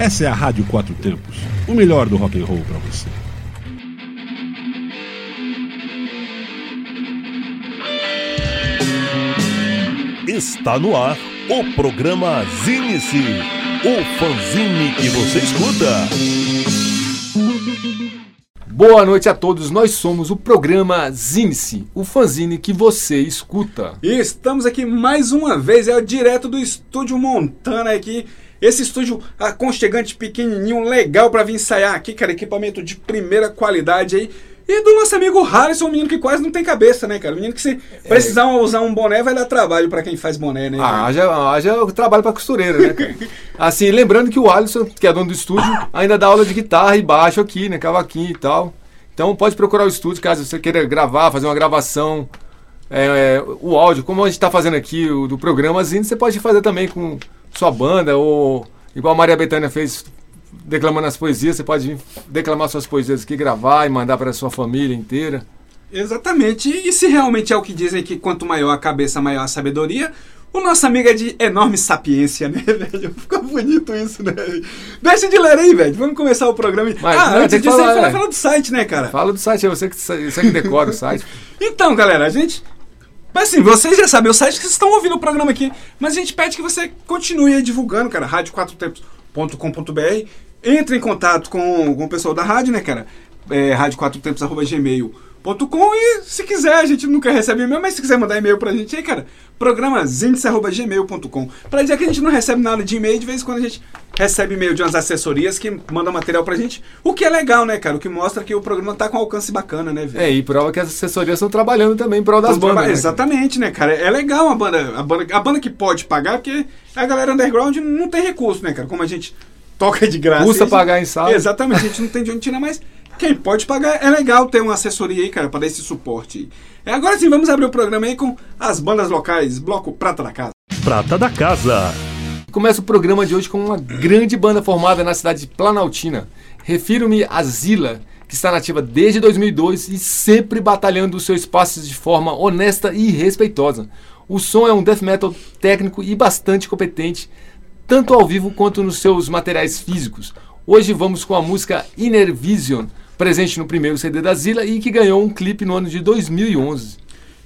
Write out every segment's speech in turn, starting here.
Essa é a Rádio Quatro Tempos, o melhor do rock and roll para você. Está no ar o programa Zine-se, o fanzine que você escuta. Boa noite a todos, nós somos o programa Zine-se, o fanzine que você escuta. E estamos aqui mais uma vez, é direto do estúdio Montana aqui. Esse estúdio aconchegante, pequenininho, legal para vir ensaiar aqui, cara, equipamento de primeira qualidade aí. E do nosso amigo Harrison, um menino que quase não tem cabeça, né, cara? Um menino que se precisar usar um boné vai dar trabalho para quem faz boné, né? Ah, haja, haja trabalho pra costureira, né, cara? assim, lembrando que o Alisson, que é dono do estúdio, ainda dá aula de guitarra e baixo aqui, né, cavaquinho e tal. Então pode procurar o estúdio caso você queira gravar, fazer uma gravação, é, é, o áudio, como a gente está fazendo aqui, o do programazinho, você pode fazer também com sua banda, ou igual a Maria Bethânia fez declamando as poesias, você pode declamar suas poesias aqui, gravar e mandar para sua família inteira. Exatamente. E se realmente é o que dizem que quanto maior a cabeça, maior a sabedoria, o nosso amigo é de enorme sapiência, né, velho? Fica bonito isso, né? Deixa de ler aí, velho. Vamos começar o programa. Mas, ah, não, antes disso, falar, fala, é. fala do site, né, cara? Fala do site, é você que, você que decora o site. Então, galera, a gente. Mas assim, vocês já sabem o site que vocês estão ouvindo o programa aqui, mas a gente pede que você continue aí divulgando, cara, rádio4tempos.com.br. Entre em contato com, com o pessoal da rádio, né, cara? É, rádio4tempos.gmail.com e se quiser, a gente nunca recebe e-mail, mas se quiser mandar e-mail pra gente aí, cara, programazindice.gmail.com. Pra dizer que a gente não recebe nada de e-mail, de vez em quando a gente recebe e-mail de umas assessorias que mandam material pra gente, o que é legal, né, cara? O que mostra que o programa tá com alcance bacana, né, velho? É, e prova que as assessorias estão trabalhando também em prol das bandas. né? Exatamente, né, cara? É legal a banda, a banda. A banda que pode pagar, porque a galera underground não tem recurso, né, cara? Como a gente toca de graça. Custa gente- pagar em sala. Exatamente, a gente não tem de onde tirar, mas quem pode pagar é legal ter uma assessoria aí, cara, pra dar esse suporte. É, agora sim, vamos abrir o programa aí com as bandas locais, Bloco Prata da Casa. Prata da Casa. Começa o programa de hoje com uma grande banda formada na cidade de Planaltina. Refiro-me a Zila, que está nativa desde 2002 e sempre batalhando o seu espaço de forma honesta e respeitosa. O som é um death metal técnico e bastante competente, tanto ao vivo quanto nos seus materiais físicos. Hoje vamos com a música Inner Vision, presente no primeiro CD da Zila e que ganhou um clipe no ano de 2011.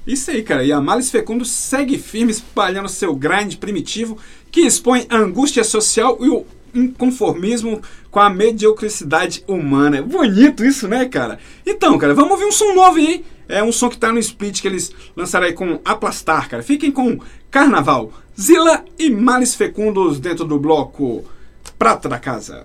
Isso aí, cara. E a Malice Fecundo segue firme espalhando seu grind primitivo que expõe a angústia social e o inconformismo com a mediocridade humana. É bonito isso, né, cara? Então, cara, vamos ouvir um som novo aí. É um som que tá no split que eles lançaram aí com Aplastar, cara. Fiquem com Carnaval, Zila e Malice Fecundos dentro do bloco Prata da Casa.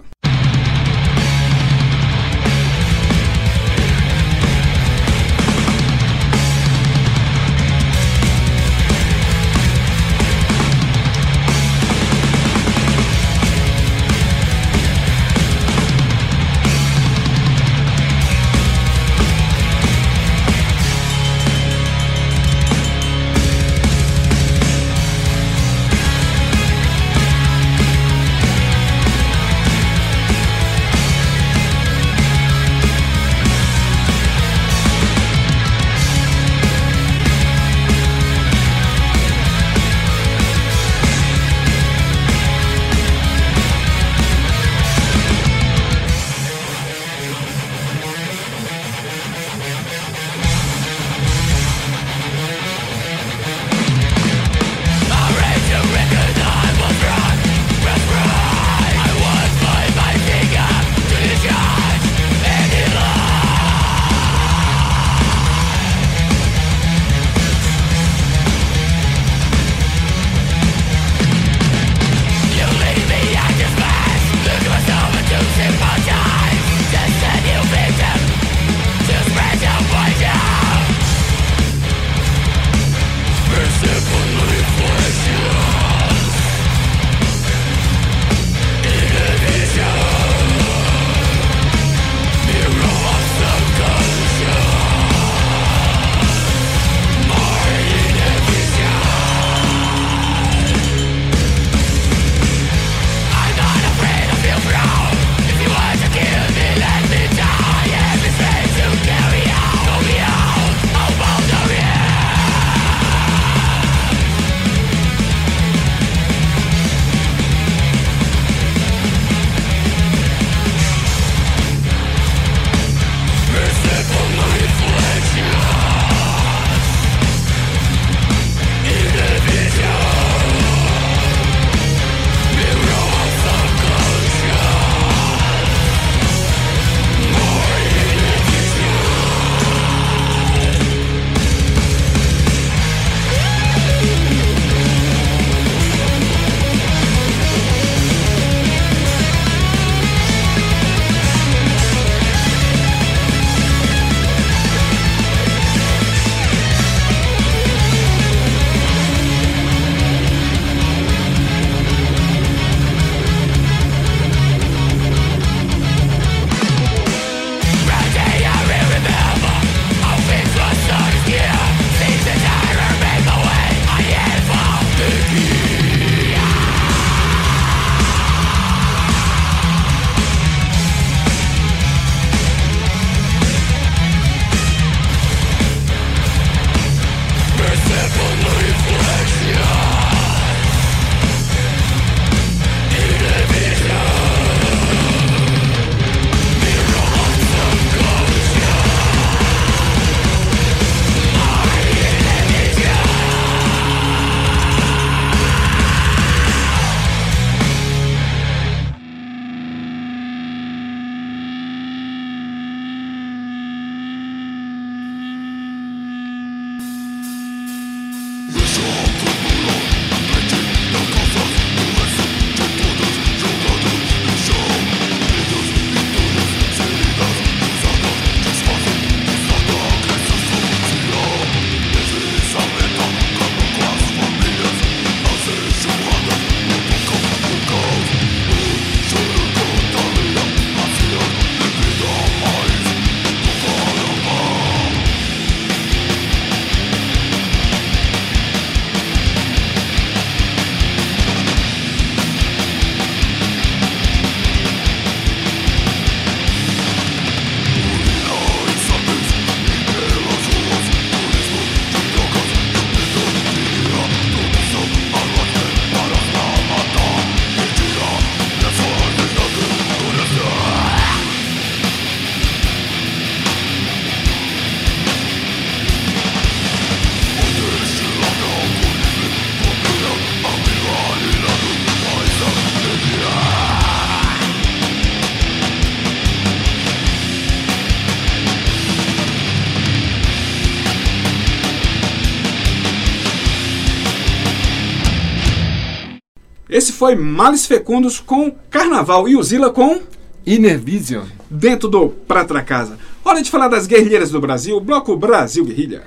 Foi Males Fecundos com Carnaval e o Zila com Inner Vision. Dentro do Pratra Casa. Hora de falar das guerrilheiras do Brasil, Bloco Brasil Guerrilha.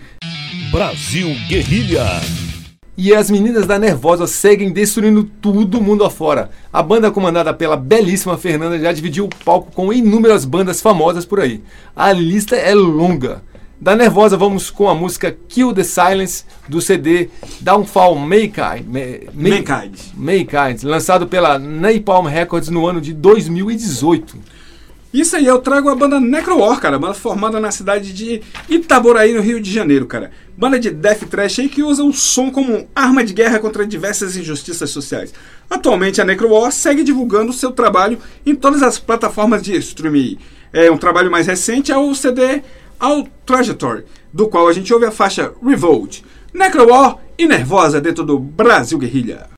Brasil Guerrilha. E as meninas da Nervosa seguem destruindo tudo mundo afora. A banda comandada pela belíssima Fernanda já dividiu o palco com inúmeras bandas famosas por aí. A lista é longa. Da Nervosa vamos com a música Kill the Silence do CD Downfall Mankind, Ma- Ma- Mankind. Mankind, lançado pela Napalm Records no ano de 2018. Isso aí, eu trago a banda Necrowar, cara. Banda formada na cidade de Itaboraí, no Rio de Janeiro, cara. Banda de death thrash aí que usa o som como arma de guerra contra diversas injustiças sociais. Atualmente a Necrowar segue divulgando seu trabalho em todas as plataformas de streaming. É um trabalho mais recente é o CD All Trajectory, do qual a gente ouve a faixa Revolt. Necrowar e Nervosa dentro do Brasil Guerrilha.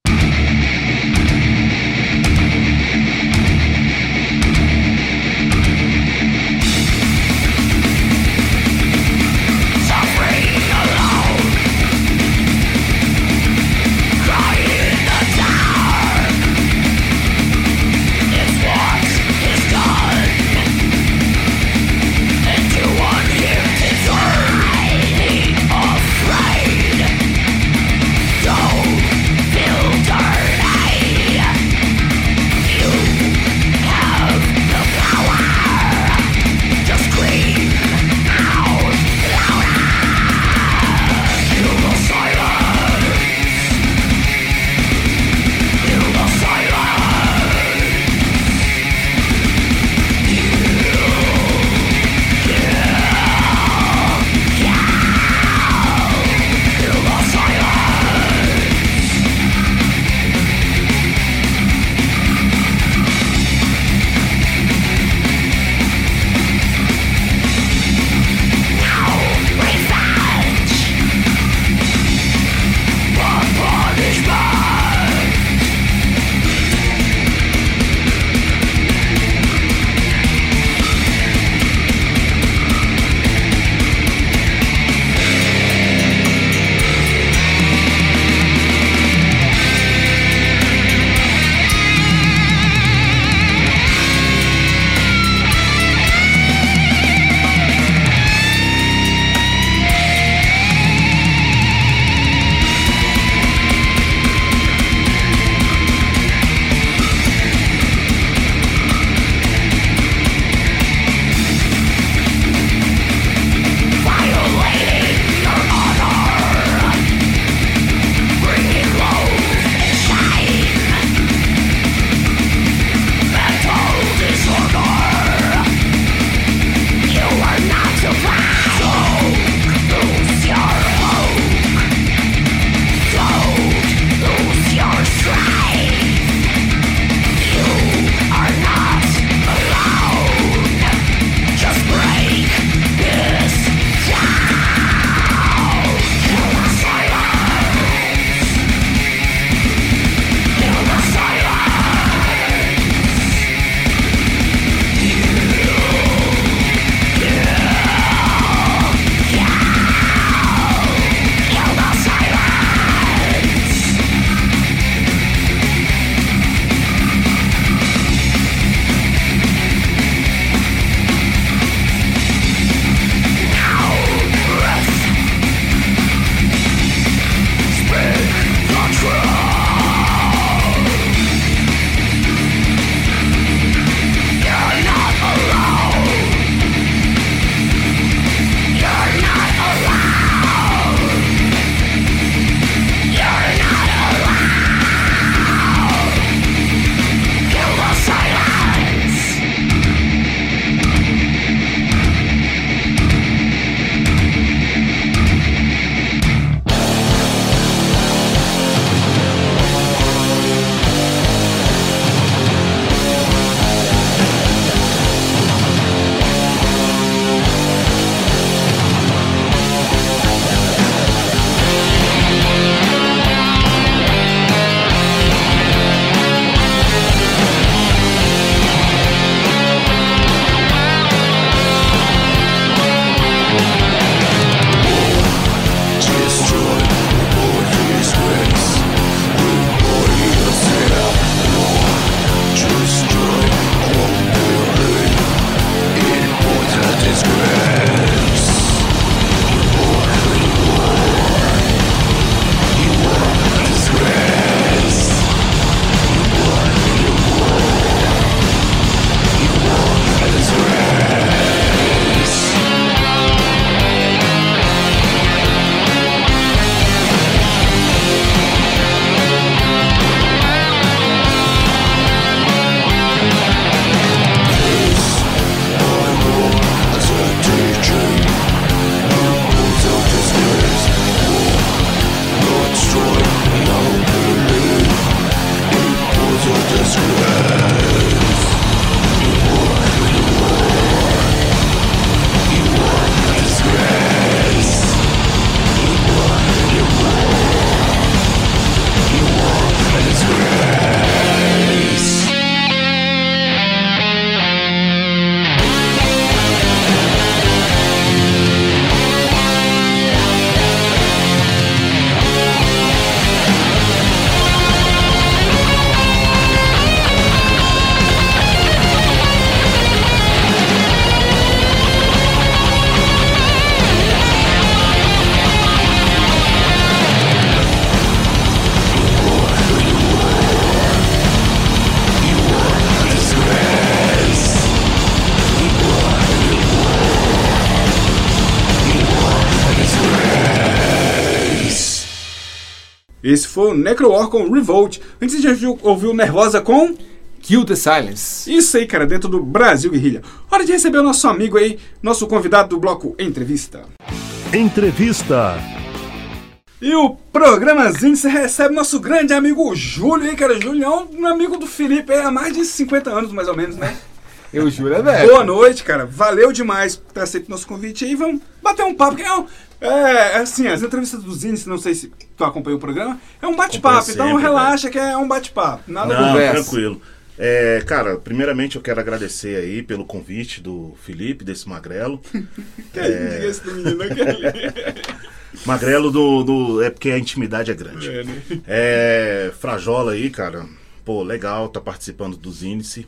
Esse foi o Necrowar com Revolt. Antes a gente ouviu, Nervosa com... Kill the Silence. Isso aí, cara, dentro do Brasil Guerrilha. Hora de receber o nosso amigo aí, nosso convidado do bloco Entrevista. Entrevista. E o programazinho você recebe nosso grande amigo Júlio aí, cara. Júlio é um amigo do Felipe aí há mais de 50 anos, mais ou menos, né? Eu juro, é velho. Boa noite, cara. Valeu demais por ter aceito nosso convite aí. Vamos bater um papo. Que é, um- é, assim, as entrevistas dos índices, não sei se tu acompanhou o programa, é um bate-papo. Então sempre, relaxa que é um bate-papo. Nada Não, conversa. tranquilo. É, cara, primeiramente eu quero agradecer aí pelo convite do Felipe, desse magrelo. Que é... diga esse do menino. Magrelo do, do- É porque a intimidade é grande. É, né? É, Frajola aí, cara. Pô, legal, tá participando dos índices.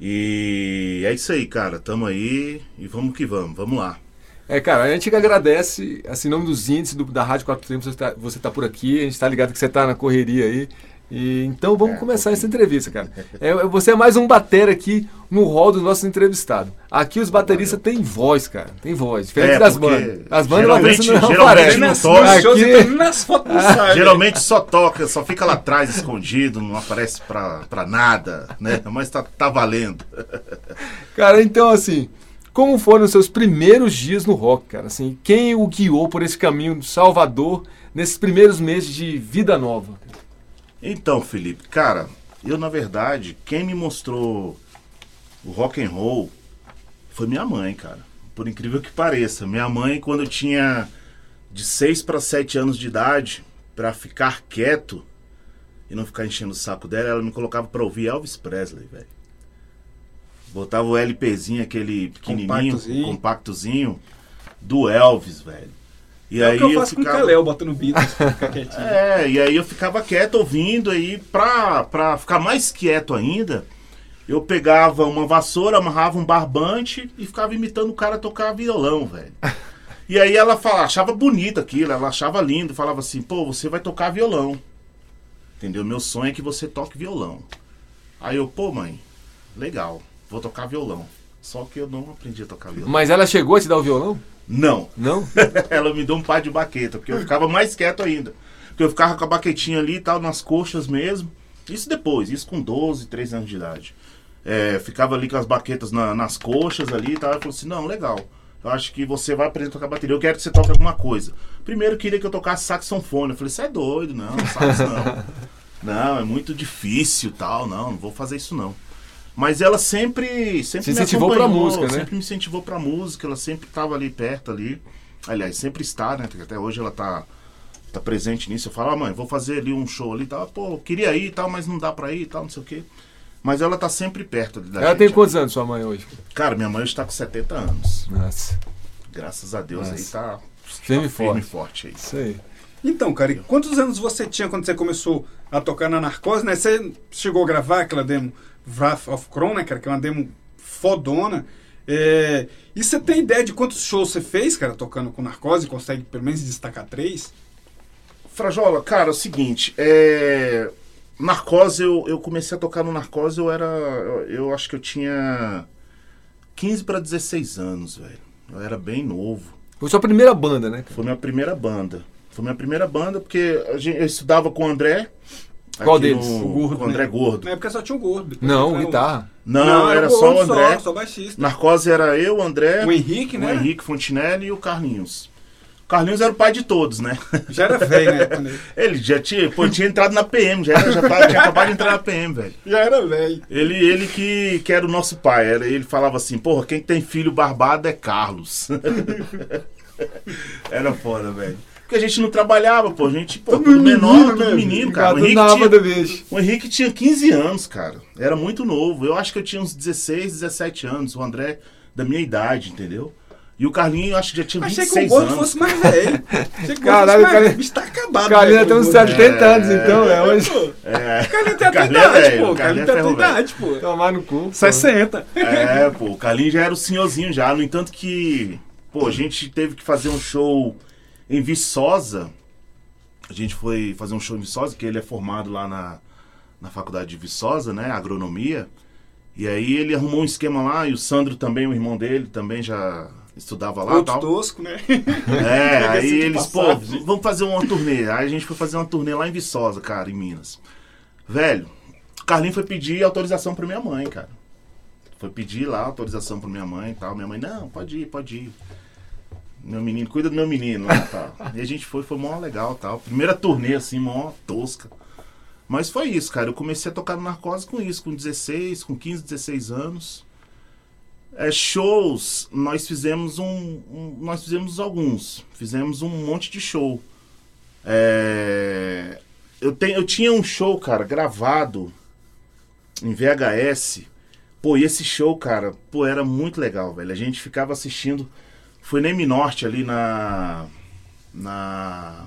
E é isso aí, cara. Tamo aí e vamos que vamos. Vamos lá. É, cara, a gente que agradece, assim, em nome dos índices do- da Rádio Quatro Tempos, você tá, você tá por aqui, a gente tá ligado que você tá na correria aí. E, então vamos começar essa entrevista, cara. É, você é mais um batera aqui no hall dos nossos entrevistados. Aqui os bateristas têm voz, cara. Tem voz. Diferente É, das bandas. As bandas geralmente- bateristas não geralmente aparecem. não Nas, toca. Aqui- nas fotos não sai. Geralmente só toca, só fica lá atrás escondido, não aparece pra, pra nada, né? Mas tá, tá valendo. Cara, então assim, como foram os seus primeiros dias no rock, cara? Assim, quem o guiou por esse caminho do Salvador nesses primeiros meses de vida nova? Então, Felipe, cara, eu na verdade, quem me mostrou o rock and roll foi minha mãe, cara. Por incrível que pareça, minha mãe quando eu tinha de 6 para 7 anos de idade, pra ficar quieto e não ficar enchendo o saco dela, ela me colocava pra ouvir Elvis Presley, velho. Botava o LPzinho, aquele pequenininho, Compactozinho. compactozinho, do Elvis, velho. E É o aí que eu faço com o ficava- Kalel, botando Beatles. quietinho. é, e aí eu ficava quieto ouvindo aí, pra, pra ficar mais quieto ainda, eu pegava uma vassoura, amarrava um barbante e ficava imitando o cara tocar violão, velho. E aí ela fala, achava bonito aquilo, ela achava lindo, falava assim, pô, você vai tocar violão. Entendeu? Meu sonho é que você toque violão. Aí eu, pô, mãe, legal, vou tocar violão. Só que eu não aprendi a tocar violão. Mas ela chegou a te dar o violão? Não. Não? ela me deu um par de baqueta, porque eu ficava mais quieto ainda. Porque eu ficava com a baquetinha ali e tal, nas coxas mesmo. Isso depois, isso com 12, 13 anos de idade. É, ficava ali com as baquetas na- nas coxas ali e tal. Ela falou assim: não, legal. Eu acho que você vai aprender a tocar bateria. Eu quero que você toque alguma coisa. Primeiro queria que eu tocasse saxofone. Eu falei: você é doido, não, sax não. não, é muito difícil tal. Não, não vou fazer isso não. Mas ela sempre, sempre Se me incentivou pra acompanhou, música, né? Sempre me incentivou pra música. Ela sempre estava ali perto ali. Aliás, sempre está, né? Porque até hoje ela tá, tá presente nisso. Eu falo, ah, mãe, vou fazer ali um show ali e tal. Pô, queria ir e tal, mas não dá pra ir e tal, não sei o quê. Mas ela tá sempre perto da Ela gente. tem quantos anos, sua mãe, hoje? Cara, minha mãe está com 70 anos. Nossa, Graças a Deus aí Nossa. tá, firme e tá firme e forte. forte aí. Isso aí. Então, cara, quantos anos você tinha quando você começou a tocar na Narcose, né? Você chegou a gravar aquela demo Wrath of Kron, né, cara? Que é uma demo fodona. É, E você tem ideia de quantos shows você fez, cara, tocando com Narcose? Consegue pelo menos destacar três? Frajola, cara, é o seguinte, é... Narcose, eu, eu comecei a tocar no Narcose, eu era. Eu, eu acho que eu tinha 15 para 16 anos, velho. Eu era bem novo. Foi sua primeira banda, né? cara? Foi minha primeira banda. Foi minha primeira banda, porque a gente- eu estudava com o André. Qual aqui deles? no- O gordo, o André né? Gordo. Na época só tinha o gordo. depois Não, guitarra. Não, era o só o gordo André. Só, só baixista. Narcose era eu, o André, O Henrique, o né? Henrique Fontinelli e o Carlinhos. O Carlinhos era o pai de todos, né? Já era velho, né? ele- Ele já tinha, pô, tinha entrado na PM, já, era, já tava- tinha acabado de entrar na PM, velho. Já era velho. Ele, ele que, que era o nosso pai. Era, ele falava assim, porra, quem tem filho barbado é Carlos. era foda, velho. Porque a gente não trabalhava, pô. A gente, pô, tudo menor, tudo menino, cara. O Henrique, tinha, o Henrique tinha 15 anos, cara. Era muito novo. Eu acho que eu tinha uns 16, 17 anos. O André, da minha idade, entendeu? E o Carlinho, eu acho que já tinha Achei 26 que o gordo anos. fosse mais velho. Achei que o gordo Caralho, fosse mais cara- velho. O bicho tá acabado. Carlinhos né, tem uns gordo. 70 anos, então, é hoje. Pô, É, Carlinhos tem a tua é idade, pô. Carlinhos é tem a tua idade, pô. Tomar no cu. pô. 60. É, pô, o Carlinhos já era o senhorzinho já. No entanto que, pô, a gente teve que fazer um show em Viçosa. A gente foi fazer um show em Viçosa, que ele é formado lá na, na faculdade de Viçosa, né, agronomia. E aí ele arrumou um esquema lá, e o Sandro também, o irmão dele, também já estudava lá Outro tal. tosco, né? É, aí eles, pô, passagem. vamos fazer uma turnê. Aí a gente foi fazer uma turnê lá em Viçosa, cara, em Minas. Velho, o Carlinho foi pedir autorização pra minha mãe, cara. Foi pedir lá autorização pra minha mãe e tal. Minha mãe, não, pode ir, pode ir. Meu menino, cuida do meu menino lá e tal. E a gente foi, foi mó legal tal. Primeira turnê, assim, mó tosca. Mas foi isso, cara. Eu comecei a tocar no narcose com isso, com 16, com 15, 16 anos. É, shows, nós fizemos um, um- Nós fizemos alguns. Fizemos um monte de show. É, eu, tenho, eu tinha um show, cara, gravado em VHS. Pô, e esse show, cara, pô, era muito legal, velho. A gente ficava assistindo. Foi na Norte ali na. Na.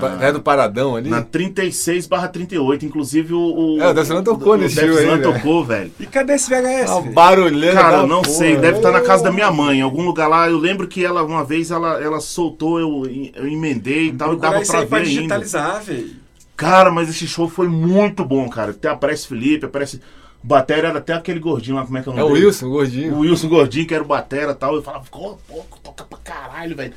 Pa- É do Paradão ali? Na 36 barra 38. Inclusive o. o É, o Leppard tocou o nesse Def show aí, Leppard né? tocou, velho. E cadê esse VHS? Velho? barulheira. Cara, não porra. sei, deve estar na casa da minha mãe, em algum lugar lá. Eu lembro que ela, uma vez, ela, ela soltou, eu, eu emendei e tal, e dava pra ver digitalizar, velho. Cara, mas esse show foi muito bom, cara. Até aparece Felipe, aparece. O Batera era até aquele gordinho lá, como é que é o É nome o dele? Wilson, o gordinho. O Wilson Gordinho, que era o Batera e tal. Eu falava, pô, toca pra caralho, velho.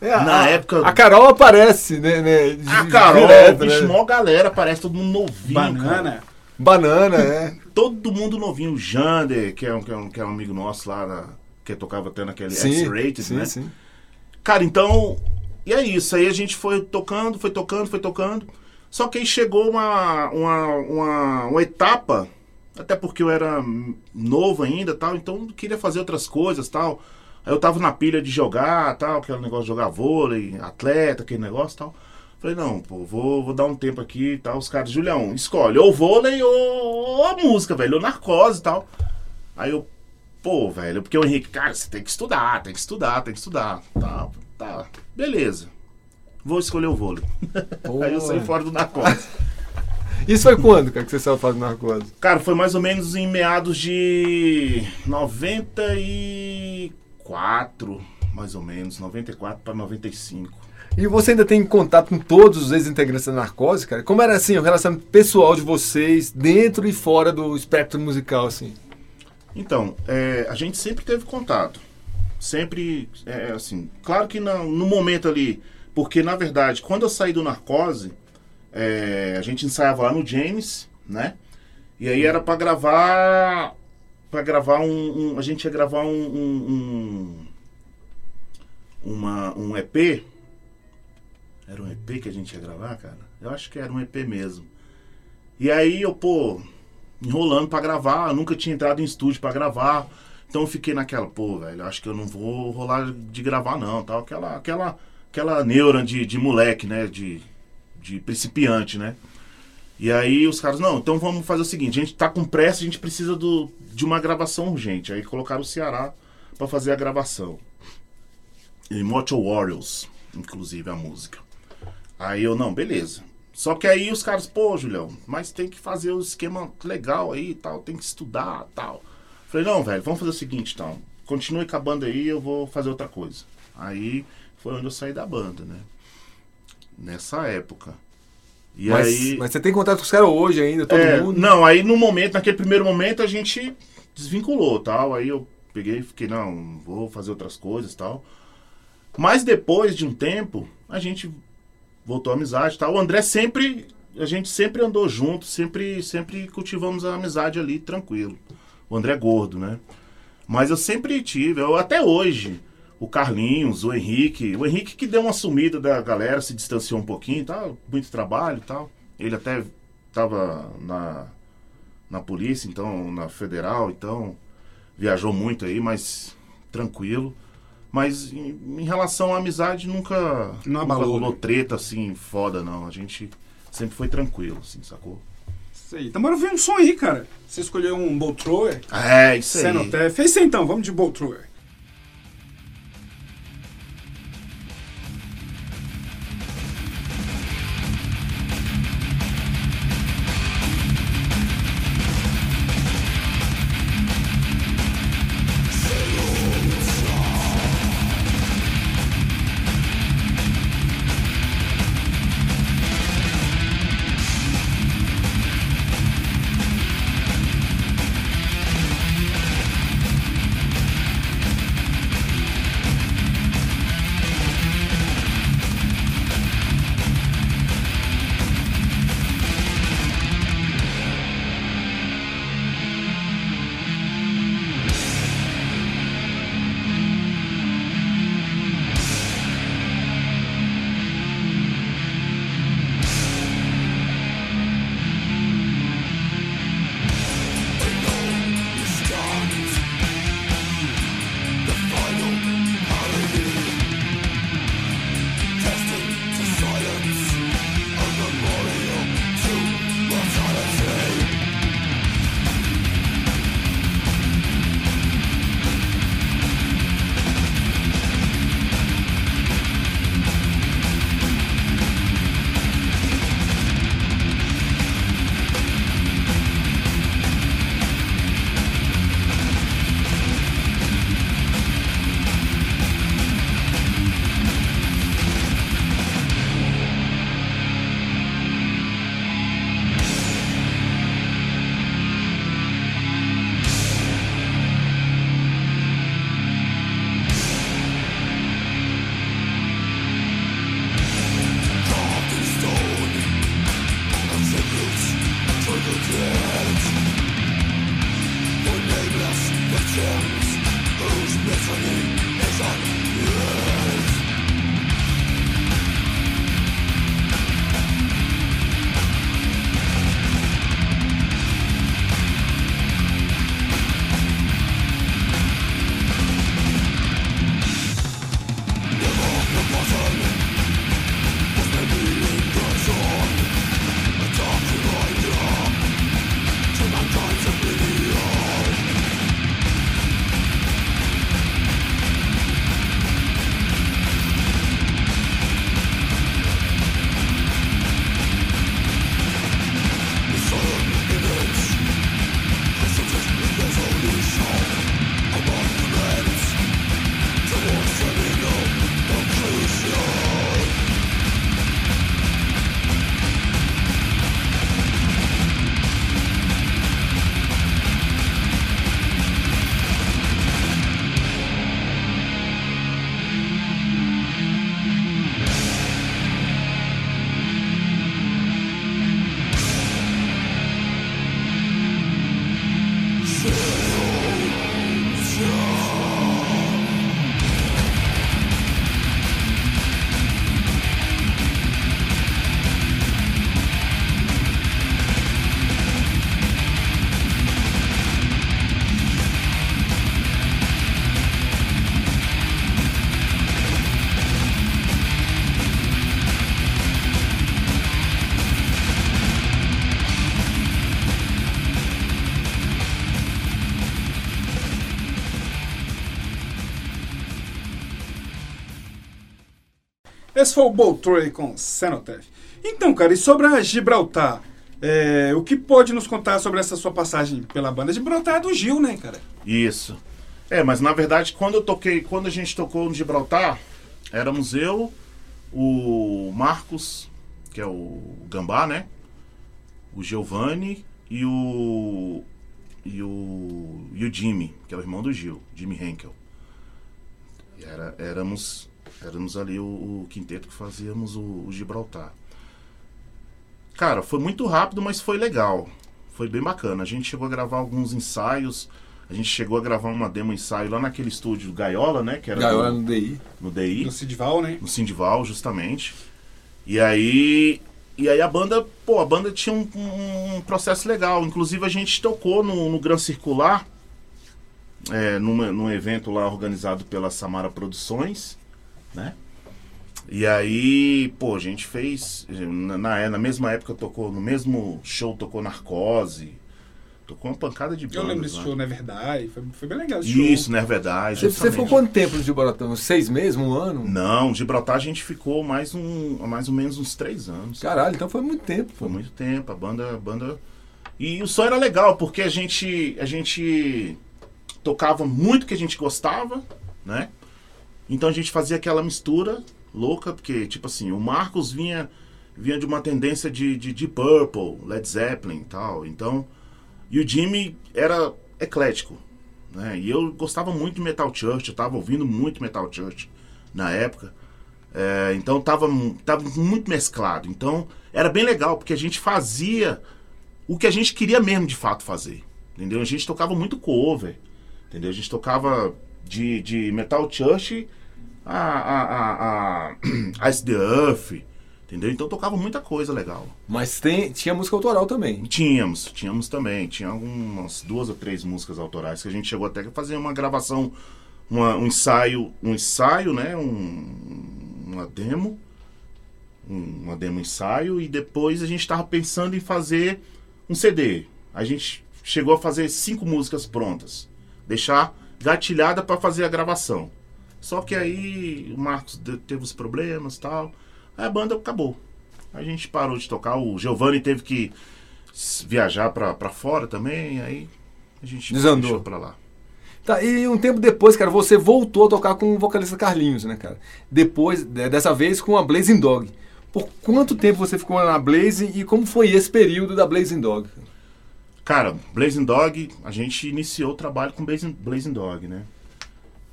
É, Na a, época- A Carol aparece, né? né de- A Carol, direto, bicho, né? mó galera, parece todo mundo novinho. cara. Banana. Banana, é. Todo mundo novinho. O Jander, que é um, que é um, que é um amigo nosso lá, na- que tocava até naquele X-Rated, né? sim. Cara, então. E é isso. Aí a gente foi tocando, foi tocando, foi tocando. Só que aí chegou uma, uma, uma, uma etapa, até porque eu era novo ainda tal, então queria fazer outras coisas tal. Aí eu tava na pilha de jogar tal, aquele negócio de jogar vôlei, atleta, aquele negócio tal. Falei, não, pô, vou, vou dar um tempo aqui e tal. Os caras, Julião, escolhe ou vôlei ou, ou a música, velho, ou narcose e tal. Aí eu, pô, velho, porque o Henrique, cara, você tem que estudar, tem que estudar, tem que estudar. Tá, tá, beleza. Vou escolher o vôlei. Aí eu saí fora do narcose. Isso foi quando, cara, que você saiu fazendo narcose? Cara, foi mais ou menos em meados de 94, mais ou menos, 94 para 95. E você ainda tem contato com todos os ex-integrantes da narcose, cara? Como era assim, o relacionamento pessoal de vocês, dentro e fora do espectro musical, assim? Então, é, a gente sempre teve contato. Sempre, é, assim, claro que não- no momento ali, porque na verdade, quando eu saí do narcose, é, a gente ensaiava lá no James, né? E aí era pra gravar. Pra gravar um. um- a gente ia gravar um. um, um uma, um EP. Era um EP que a gente ia gravar, cara? Eu acho que era um EP mesmo. E aí eu, pô, enrolando pra gravar, eu nunca tinha entrado em estúdio pra gravar. Então eu fiquei naquela, pô, velho, acho que eu não vou rolar de gravar não, tal, aquela aquela aquela neura de, de moleque, né, de, de principiante, né? E aí os caras, não, então vamos fazer o seguinte, a gente tá com pressa, a gente precisa do, de uma gravação urgente. Aí colocaram o Ceará pra fazer a gravação. Immortal Warriors, inclusive a música. Aí eu, não, beleza. Só que aí os caras, pô, Julião, mas tem que fazer o esquema legal aí e tal, tem que estudar tal. Falei, não, velho, vamos fazer o seguinte, então. Continue com a banda aí, eu vou fazer outra coisa. Aí foi onde eu saí da banda, né? Nessa época. E mas, aí. mas você tem contato com os caras hoje ainda, todo É, mundo? Não, aí no momento, naquele primeiro momento, a gente desvinculou tal. Aí eu peguei e fiquei, não, vou fazer outras coisas tal. Mas depois de um tempo, a gente voltou à amizade tal. O André sempre. A gente sempre andou junto, sempre, sempre cultivamos a amizade ali, tranquilo. O André é gordo, né? Mas eu sempre tive, eu, até hoje, o Carlinhos, o Henrique. O Henrique que deu uma sumida da galera, se distanciou um pouquinho, tá? Muito trabalho e tal. Ele até tava na, na polícia, então, na federal, então, viajou muito aí, mas tranquilo. Mas em, em relação à amizade, nunca, Não nunca abalou, rolou né? treta assim, foda, não. A gente sempre foi tranquilo, assim, sacou? Isso aí. Então bora ver um som aí, cara. Você escolheu um Bolt Thrower. É, isso aí. Cenotef. Fez isso então, vamos de Bolt Esse foi o Boltroy com Cenotaph. Então, cara, e sobre a Gibraltar? É, o que pode nos contar sobre essa sua passagem pela banda Gibraltar é do Gil, né, cara? Isso. É, mas na verdade, quando eu toquei, quando a gente tocou no Gibraltar, éramos eu, o Marcos, que é o Gambá, né? O Giovanni e o e o e o Jimmy, que é o irmão do Gil, Jimmy Henkel. Era, éramos éramos ali o, o quinteto que fazíamos o, o Gibraltar. Cara, foi muito rápido, mas foi legal. Foi bem bacana. A gente chegou a gravar alguns ensaios. A gente chegou a gravar uma demo ensaio lá naquele estúdio Gaiola, né? Que era Gaiola do- no DI. no DI No Sidval, né? no Sindival, justamente. E aí. E aí a banda, pô, a banda tinha um, um processo legal. Inclusive a gente tocou no, no Gran Circular, é, numa- num evento lá organizado pela Samara Produções, né? E aí, pô, a gente fez. Na, na, na mesma época tocou, no mesmo show tocou Narcose. Tocou uma pancada de bandas. Eu lembro desse show, na verdade. Foi, foi bem legal esse show. Isso, né? Verdade. Você, você ficou quanto tempo no Gibraltar? Uns seis meses? Um ano? Não, Gibraltar a gente ficou mais, um, mais ou menos uns três anos. Caralho, então foi muito tempo. Foi Pô. muito tempo, a banda, a banda. E o som era legal, porque a gente, a gente tocava muito que a gente gostava, né? Então a gente fazia aquela mistura louca, porque, tipo assim, o Marcos vinha, vinha de uma tendência de, de, de Purple, Led Zeppelin e tal. Então. E o Jimmy era eclético, né? E eu gostava muito de Metal Church, eu tava ouvindo muito Metal Church na época. É, então tava, tava muito mesclado. Então era bem legal, porque a gente fazia o que a gente queria mesmo de fato fazer. Entendeu? A gente tocava muito cover. Entendeu? A gente tocava de, de Metal Church a, a, a, a Ice the Earth. Entendeu? Então tocava muita coisa legal. Mas tem, tinha música autoral também. Tínhamos, tínhamos também. Tinha algumas duas ou três músicas autorais que a gente chegou até a fazer uma gravação, uma- um ensaio, um ensaio, né? Um, uma demo. um- uma demo ensaio. E depois a gente estava pensando em fazer um CD. A gente chegou a fazer cinco músicas prontas. Deixar gatilhada para fazer a gravação. Só que aí o Marcos teve os problemas e tal. Aí a banda acabou. A gente parou de tocar. O Giovanni teve que viajar pra, pra fora também. Aí a gente Desandou. deixou pra lá. Tá, e um tempo depois, cara, você voltou a tocar com o vocalista Carlinhos, né, cara? Depois, de- dessa vez com a Blazing Dog. Por quanto tempo você ficou na Blazing e como foi esse período da Blazing Dog? Cara, Blazing Dog, a gente iniciou o trabalho com Blazing, Blazing Dog, né?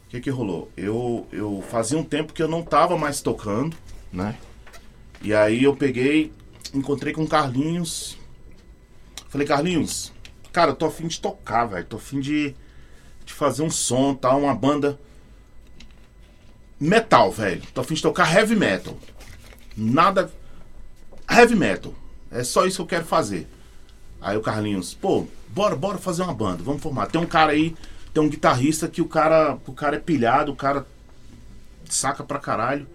O que que rolou? Eu, eu fazia um tempo que eu não tava mais tocando, né? E aí eu peguei, encontrei com o Carlinhos. Falei, Carlinhos, cara, eu tô afim de tocar, velho. Tô afim de, de fazer um som, tal, uma banda metal, velho. Tô afim de tocar heavy metal. Nada. Heavy metal. É só isso que eu quero fazer. Aí o Carlinhos, pô, bora, bora fazer uma banda, vamos formar. Tem um cara aí, tem um guitarrista que o cara, o cara é pilhado, o cara saca pra caralho.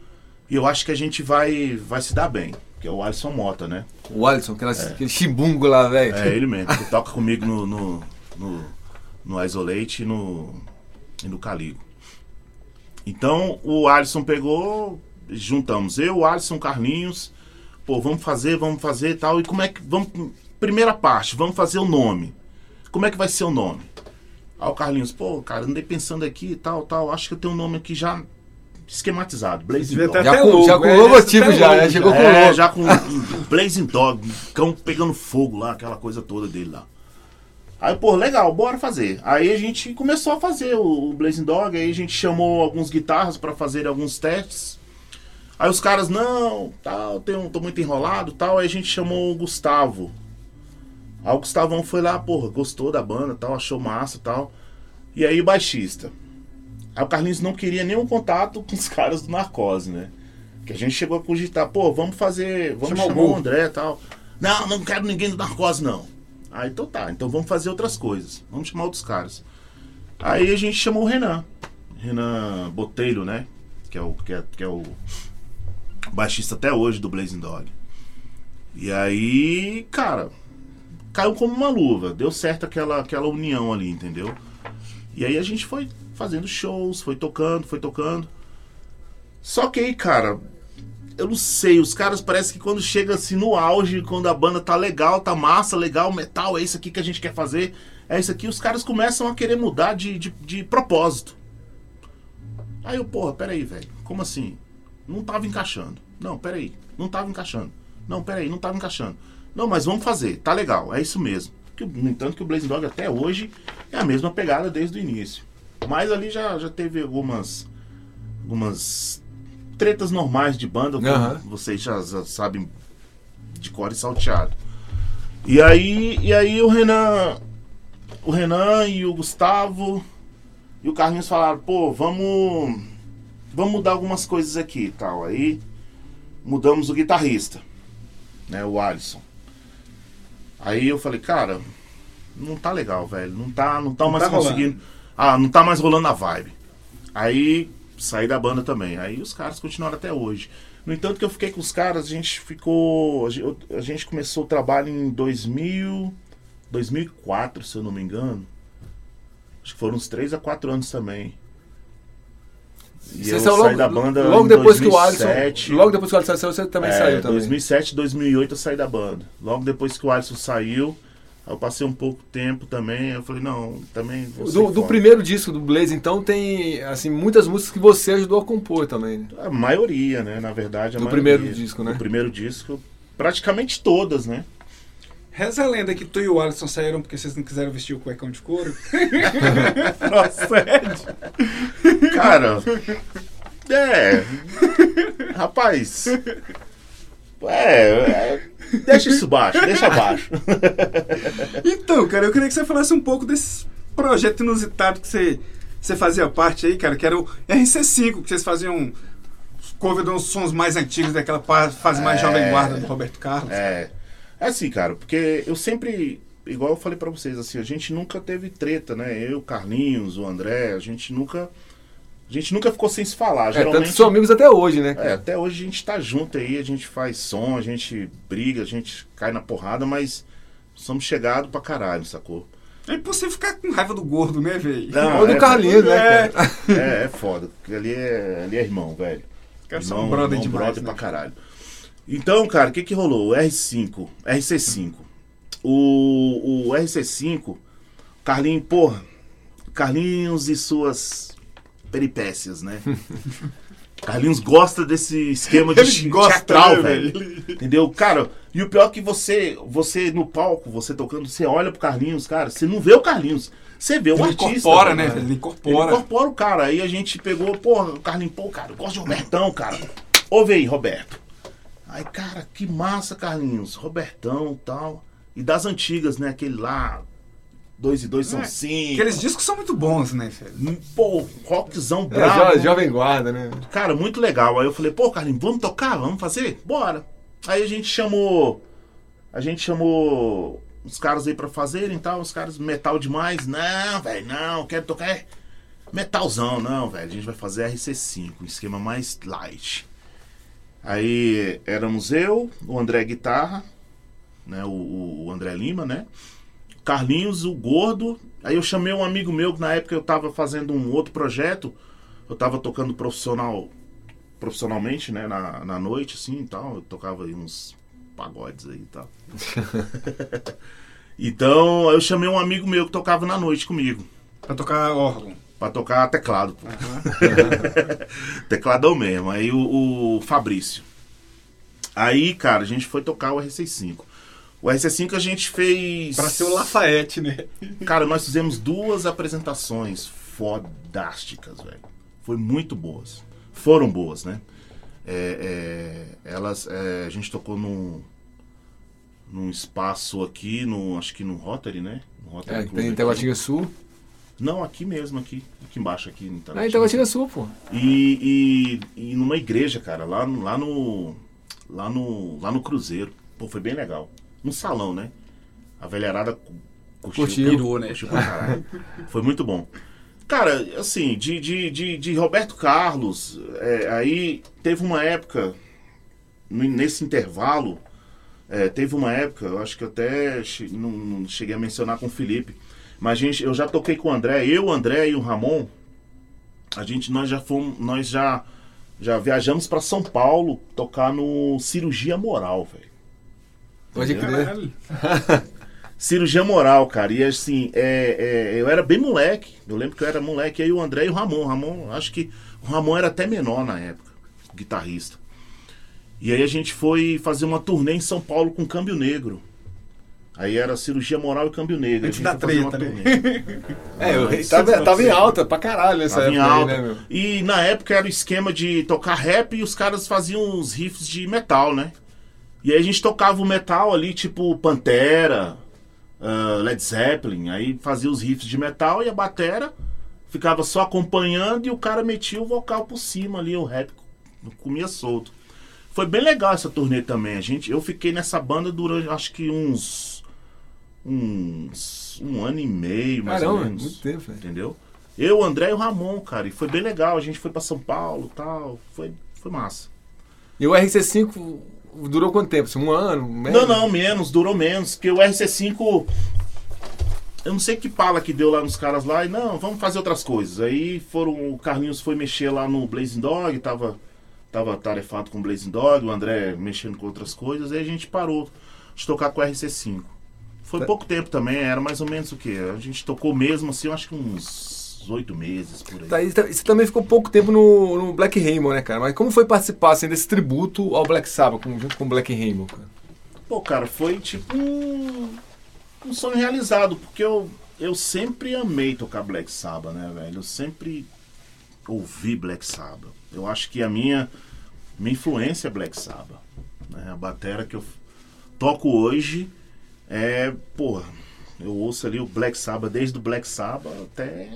E eu acho que a gente vai, vai se dar bem. Que é o Alisson Mota, né? O Alisson, aquela, aquele chimbungo lá, velho. É ele mesmo, que toca comigo no, no, no, no Isolate e no, e no Caligo. Então o Alisson pegou, juntamos eu, o Alisson, Carlinhos, pô, vamos fazer, vamos fazer e tal. E como é que. Vamos, primeira parte, vamos fazer o nome. Como é que vai ser o nome? Aí o Carlinhos, pô, cara, andei pensando aqui e tal, tal. Acho que eu tenho um nome aqui já esquematizado. Blazing Dog. Já com- logo, já com é, o logotipo até já, logo né? Chegou com É, logo. já com Blazing Dog, cão pegando fogo lá, aquela coisa toda dele lá. Aí, pô, legal, bora fazer. Aí a gente começou a fazer o, o Blazing Dog, aí a gente chamou alguns guitarras pra fazer alguns testes. Aí os caras, não, tal, um, tô muito enrolado tal. Aí a gente chamou o Gustavo. Aí o Gustavão foi lá, porra, gostou da banda tal, achou massa tal. E aí o baixista. Aí o Carlinhos não queria nenhum contato com os caras do Narcose, né? Que a gente chegou a cogitar, pô, vamos fazer, vamos Chamar o chamar o Gol. André e tal. Não, não quero ninguém do Narcose, não. Aí então tá, então vamos fazer outras coisas. Vamos chamar outros caras. Aí a gente chamou o Renan. Renan Botelho, né? Que é o, que é, que é o baixista até hoje do Blazing Dog. E aí, cara, caiu como uma luva. Deu certo aquela, aquela união ali, entendeu? E aí a gente foi fazendo shows, foi tocando, foi tocando. Só que aí, cara, eu não sei, os caras parece que quando chega assim no auge, quando a banda tá legal, tá massa, legal, metal, é isso aqui que a gente quer fazer, é isso aqui, os caras começam a querer mudar de, de, de propósito. Aí eu, porra, peraí, velho, como assim? Não tava encaixando. Não, peraí, não tava encaixando. Não, peraí, não tava encaixando. Não, mas vamos fazer, tá legal, é isso mesmo. Que, no entanto que o Blazing Dog até hoje é a mesma pegada desde o início. Mas ali já, já teve algumas algumas tretas normais de banda, Aham. vocês já, já sabem de cor e salteado. E aí, e aí o Renan, o Renan e o Gustavo e o Carlinhos falaram, pô, vamos vamos mudar algumas coisas aqui e tal. Aí mudamos o guitarrista, né, o Alisson. Aí eu falei, cara, não tá legal, velho. Não tá, não tá Não mais tá rolando. conseguindo. Ah, não tá mais rolando a vibe. Aí saí da banda também. Aí os caras continuaram até hoje. No entanto que eu fiquei com os caras, a gente ficou. A gente, a gente começou o trabalho em 2000, 2004, se eu não me engano. Acho que foram uns 3 a 4 anos também. E Você eu saiu saí logo, da banda logo em depois que o Alisson. 2007. Logo depois que o Alisson saiu, você também É, saiu também. 2007, 2008 eu saí da banda. Logo depois que o Alisson saiu, eu passei um pouco tempo também. Eu falei, não, também vou Do, do primeiro disco do Blaze, então, tem assim muitas músicas que você ajudou a compor também. né? A maioria, né? Na verdade, a Do maioria. primeiro disco, né? Do primeiro disco, praticamente todas, né? Reza a lenda que tu e o Alisson saíram porque vocês não quiseram vestir o cuecão de couro. Procede. Cara, é. Rapaz. É, é, Deixa isso baixo, deixa baixo. Então, cara, eu queria que você falasse um pouco desse projeto inusitado que você, você fazia parte aí, cara, que era o RC5, que vocês faziam cover uns sons mais antigos, daquela fase mais É. jovem guarda do Roberto Carlos. É. É assim, cara, porque eu sempre, igual eu falei pra vocês, assim, a gente nunca teve treta, né? Eu, Carlinhos, o André, a gente nunca. A gente nunca ficou sem se falar. É, tanto Geralmente. que são amigos até hoje, né? É, até hoje a gente tá junto aí, a gente faz som, a gente briga, a gente cai na porrada, mas somos chegados pra caralho, sacou? É impossível ficar com raiva do gordo, né, velho? Ou do é, Carlinhos, né? É. É, é foda. porque Ali é, ali é irmão, velho. São Irmão, brother irmão, demais, brother né? pra caralho. Então, cara, o que que rolou? O R5, RC5. O, o RC5, Carlinhos, porra, Carlinhos e suas peripécias, né? Carlinhos gosta desse esquema de Ele gosta, teatral, né, velho. Entendeu? Cara, e o pior é que você, você no palco, você tocando, você olha pro Carlinhos, cara, você não vê o Carlinhos, você vê o Ele artista. incorpora, né, velho. velho? Ele Ele incorpora. incorpora o cara. Aí a gente pegou, porra, o Carlinhos, pô, cara, eu gosto de Robertão, cara. Ouve aí, Roberto. Aí, cara, que massa, Carlinhos. Robertão e tal. E das antigas, né? Aquele lá. Dois e dois são É, cinco. Aqueles discos são muito bons, né, velho? Pô, rockzão É, bravo. jo- jovem guarda, né? Cara, muito legal. Aí eu falei, pô, Carlinhos, vamos tocar? Vamos fazer? Bora. Aí a gente chamou. A gente chamou os caras aí pra fazerem e tal. Os caras, metal demais. Não, velho, não, quero tocar é metalzão. Não, velho, a gente vai fazer RC5, um esquema mais light. Aí éramos eu, o André Guitarra, né? O- o André Lima, né? Carlinhos, o Gordo. Aí eu chamei um amigo meu que na época eu tava fazendo um outro projeto. Eu tava tocando profissional, profissionalmente, né? Na, na noite, assim e tal. Eu tocava aí uns pagodes aí e tal. então eu chamei um amigo meu que tocava na noite comigo. Pra tocar órgão. Pra tocar teclado, pô. Tecladão mesmo. Aí o, o Fabrício. Aí, cara, a gente foi tocar o RC5. O RC5 a gente fez. Pra ser o Lafayette, né? Cara, nós fizemos duas apresentações fodásticas, velho. Foi muito boas. Foram boas, né? É, é, elas, é, a gente tocou num, num espaço aqui, no, acho que no Rotary, né? No Rotary É, Club tem aqui. Taguatinga Sul. Não, aqui mesmo, aqui. Aqui embaixo, aqui. Ah, em Taguatinga. Taguatinga Sul, pô. E, e, e numa igreja, cara, lá, no- lá no. Lá no. Lá no Cruzeiro. Pô, foi bem legal. Um salão, né? A velharada cu- curtiu. Né? Curtiu pra caralho. Foi muito bom. Cara, assim, de, de, de, de Roberto Carlos, é, aí teve uma época, no- nesse intervalo, é, teve uma época, eu acho que até che- não, não cheguei a mencionar com o Felipe, mas gente, eu já toquei com o André, eu, o André e o Ramon, a gente, nós já fomos, nós já Já viajamos pra São Paulo tocar no Cirurgia Moral, velho. Pode crer. Caralho. Cirurgia moral, cara. E assim, é, é, eu era bem moleque. Eu lembro que eu era moleque. Aí o André e o Ramon. O Ramon, acho que o Ramon era até menor na época, guitarrista. E aí a gente foi fazer uma turnê em São Paulo com Câmbio Negro. Aí era cirurgia moral e câmbio negro. Antes A gente da treta, né? É, eu, Mas- tava, tava em alta pra caralho nessa Tava em época aí, alta. né, meu? E na época era o esquema de tocar rap e os caras faziam uns riffs de metal, né? E aí a gente tocava o metal ali, tipo Pantera, ah, Led Zeppelin. Aí fazia os riffs de metal e a batera ficava só acompanhando e o cara metia o vocal por cima ali, o rap comia solto. Foi bem legal essa turnê também. A gente, eu fiquei nessa banda durante acho que uns uns um ano e meio, mais ou Caramba, menos. muito tempo, velho. Entendeu? Eu, o André e o Ramon, cara. E foi bem legal. A gente foi pra São Paulo tal. Foi, foi massa. E o RC5 durou quanto tempo? Um ano? Um mês? Não, não, menos, durou menos. Porque o RC5. Eu não sei que pala que deu lá nos caras lá. E não, vamos fazer outras coisas. Aí foram. O Carlinhos foi mexer lá no Blazing Dog. Tava, tava tarefado com o Blazing Dog. O André mexendo com outras coisas. Aí a gente parou de tocar com o RC5. Foi pouco tempo também. Era mais ou menos o quê? A gente tocou mesmo assim, eu acho que uns oito meses por aí. Tá, e tá- Você também ficou pouco tempo no, no Black Rainbow, né, cara? Mas como foi participar assim, desse tributo ao Black Sabbath, com- junto com o Black Rainbow, cara? Pô, cara, foi tipo um, um sonho realizado, porque eu, eu sempre amei tocar Black Sabbath, né, velho? Eu sempre ouvi Black Sabbath. Eu acho que a minha, minha influência é Black Sabbath. Né? A batera que eu toco hoje é, porra, eu ouço ali o Black Sabbath desde o Black Sabbath até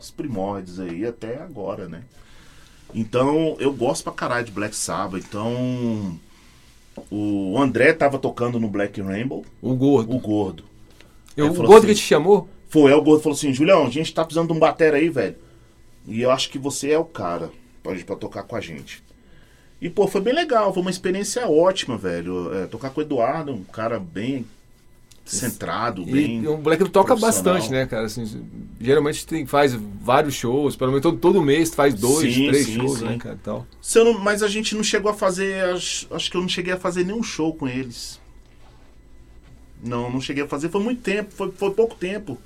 os primórdios aí, até agora, né? Então, eu gosto pra caralho de Black Sabbath, então... O André tava tocando no Black Rainbow, O Gordo. o Gordo. Eu- o Gordo assim- que te chamou? Foi, aí o Gordo falou assim, Julião, a gente tá precisando de um batera aí, velho. E eu acho que você é o cara pra, pra tocar com a gente. E, pô, foi bem legal, foi uma experiência ótima, velho. É, tocar com o Eduardo, um cara bem centrado, bem... E o Black toca bastante, né, cara? Assim, geralmente tem, faz vários shows, pelo menos todo, todo mês faz dois, Sim, três sim, shows, sim. né, cara? Tal. Se não- mas a gente não chegou a fazer. Acho, acho que eu não cheguei a fazer nenhum show com eles. Não, não cheguei a fazer. Foi muito tempo, foi, foi pouco tempo.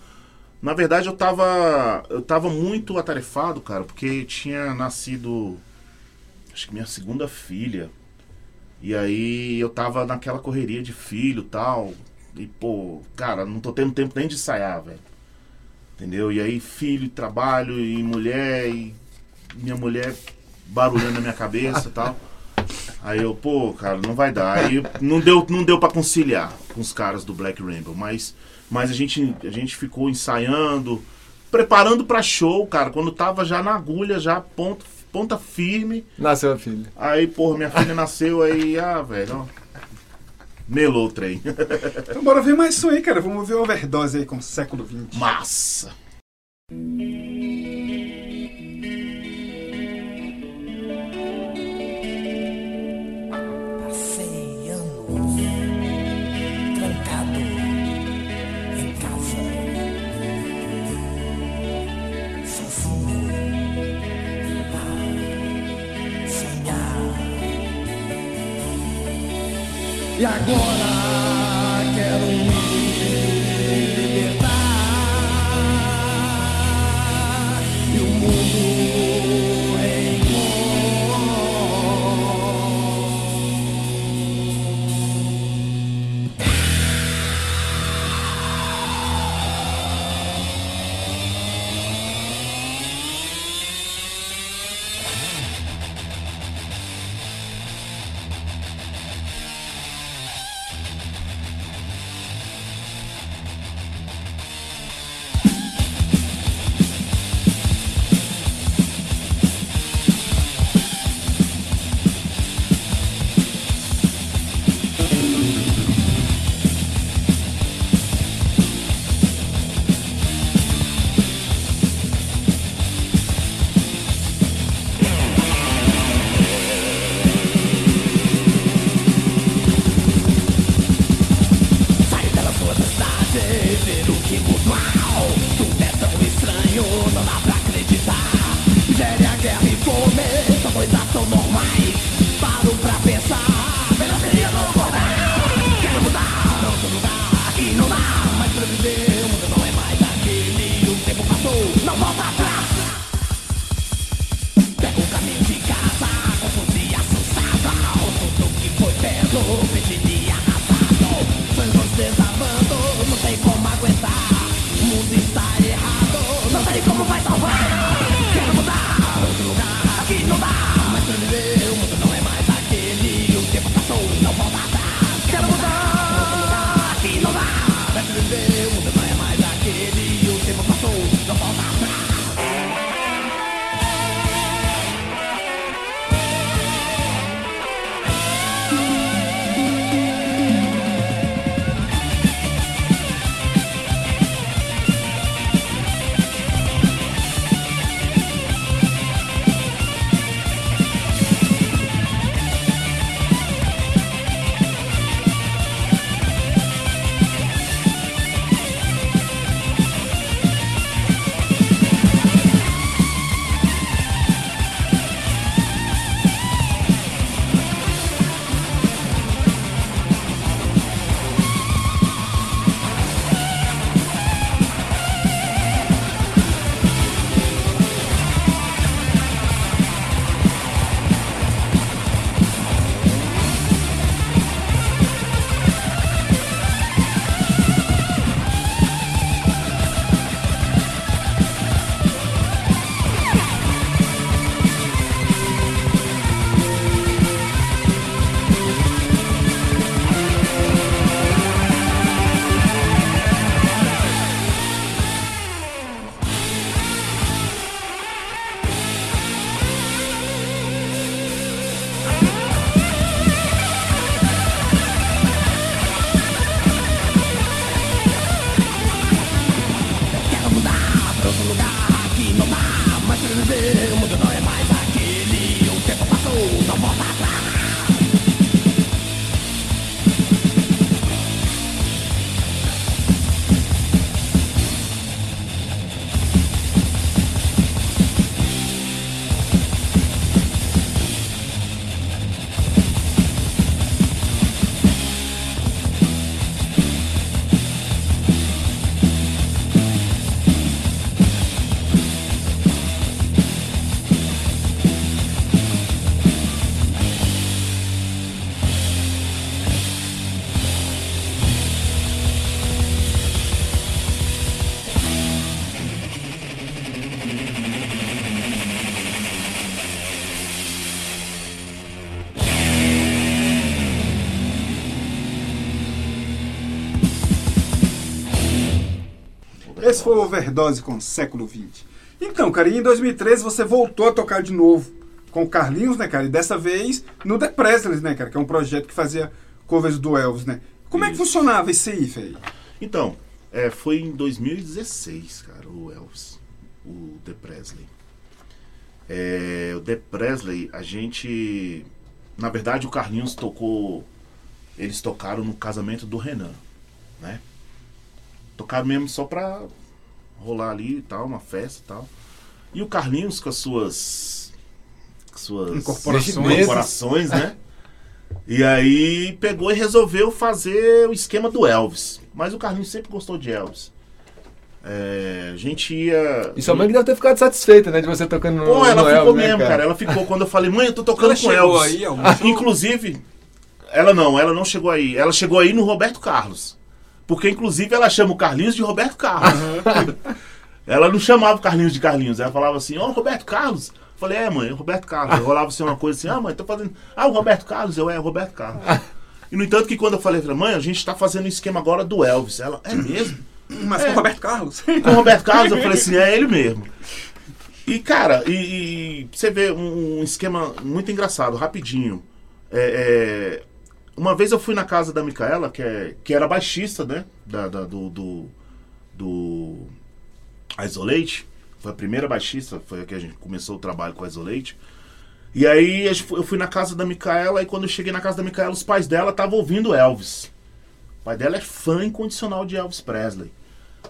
Na verdade, eu tava. Eu tava muito atarefado, cara, porque tinha nascido. Acho que minha segunda filha. E aí eu tava naquela correria de filho e tal. E, pô, cara, não tô tendo tempo nem de ensaiar, velho. Entendeu? E aí, filho, trabalho e mulher, e minha mulher barulhando na minha cabeça e tal. Aí eu, pô, cara, não vai dar. Aí não deu, não deu para conciliar com os caras do Black Rainbow, mas, mas a, gente, a gente ficou ensaiando, preparando pra show, cara, quando tava já na agulha, já ponto, ponta firme. Nasceu a filha. Aí, porra, minha filha nasceu aí, ah, velho, ó. Melou o trem. Então bora ver mais som aí, cara. Vamos ver overdose aí com o século XX. Massa! foi overdose com o século XX. Então, cara, e em 2013 você voltou a tocar de novo com o Carlinhos, né, cara? E dessa vez no The Presley, né, cara? Que é um projeto que fazia covers do Elvis, né? Como Isso. é que funcionava isso aí, velho? Então, é, foi em 2016, cara, o Elvis, o The Presley. É, o The Presley, a gente. Na verdade, o Carlinhos tocou. Eles tocaram no casamento do Renan, né? Tocaram mesmo só pra rolar ali e tal, uma festa e tal. E o Carlinhos com as suas. com suas Incorporações. incorporações, né? E aí pegou e resolveu fazer o esquema do Elvis. Mas o Carlinhos sempre gostou de Elvis. É, a gente ia. E sua mãe que deve ter ficado satisfeita, né? De você tocando no Pô, ela no ficou Elvis, né, mesmo, cara? Ela ficou quando eu falei, mãe, eu tô tocando Ela com Elvis. aí? Inclusive, ela não, ela não chegou aí. Ela chegou aí no Roberto Carlos. Porque, inclusive, ela chama o Carlinhos de Roberto Carlos. ela não chamava o Carlinhos de Carlinhos. Ela falava assim, ó, Roberto Carlos. Eu falei, é, mãe, é o Roberto Carlos. Aí rolava assim uma coisa assim, ah, mãe, tô fazendo. Ah, o Roberto Carlos, eu é, o Roberto Carlos. E no entanto que quando eu falei, eu mãe, a gente tá fazendo o esquema agora do Elvis. Ela, é mesmo? Mas com o Roberto Carlos. com o Roberto Carlos, eu falei assim, é ele mesmo. E, cara, e, e você vê um, um esquema muito engraçado, rapidinho. É, é, uma vez eu fui na casa da Micaela, que, é, que era baixista, né? Da, da- do, do, do Isolate. Foi a primeira baixista, foi a que a gente começou o trabalho com a Isolate. E aí eu fui na casa da Micaela e quando eu cheguei na casa da Micaela, os pais dela estavam ouvindo Elvis. O pai dela é fã incondicional de Elvis Presley.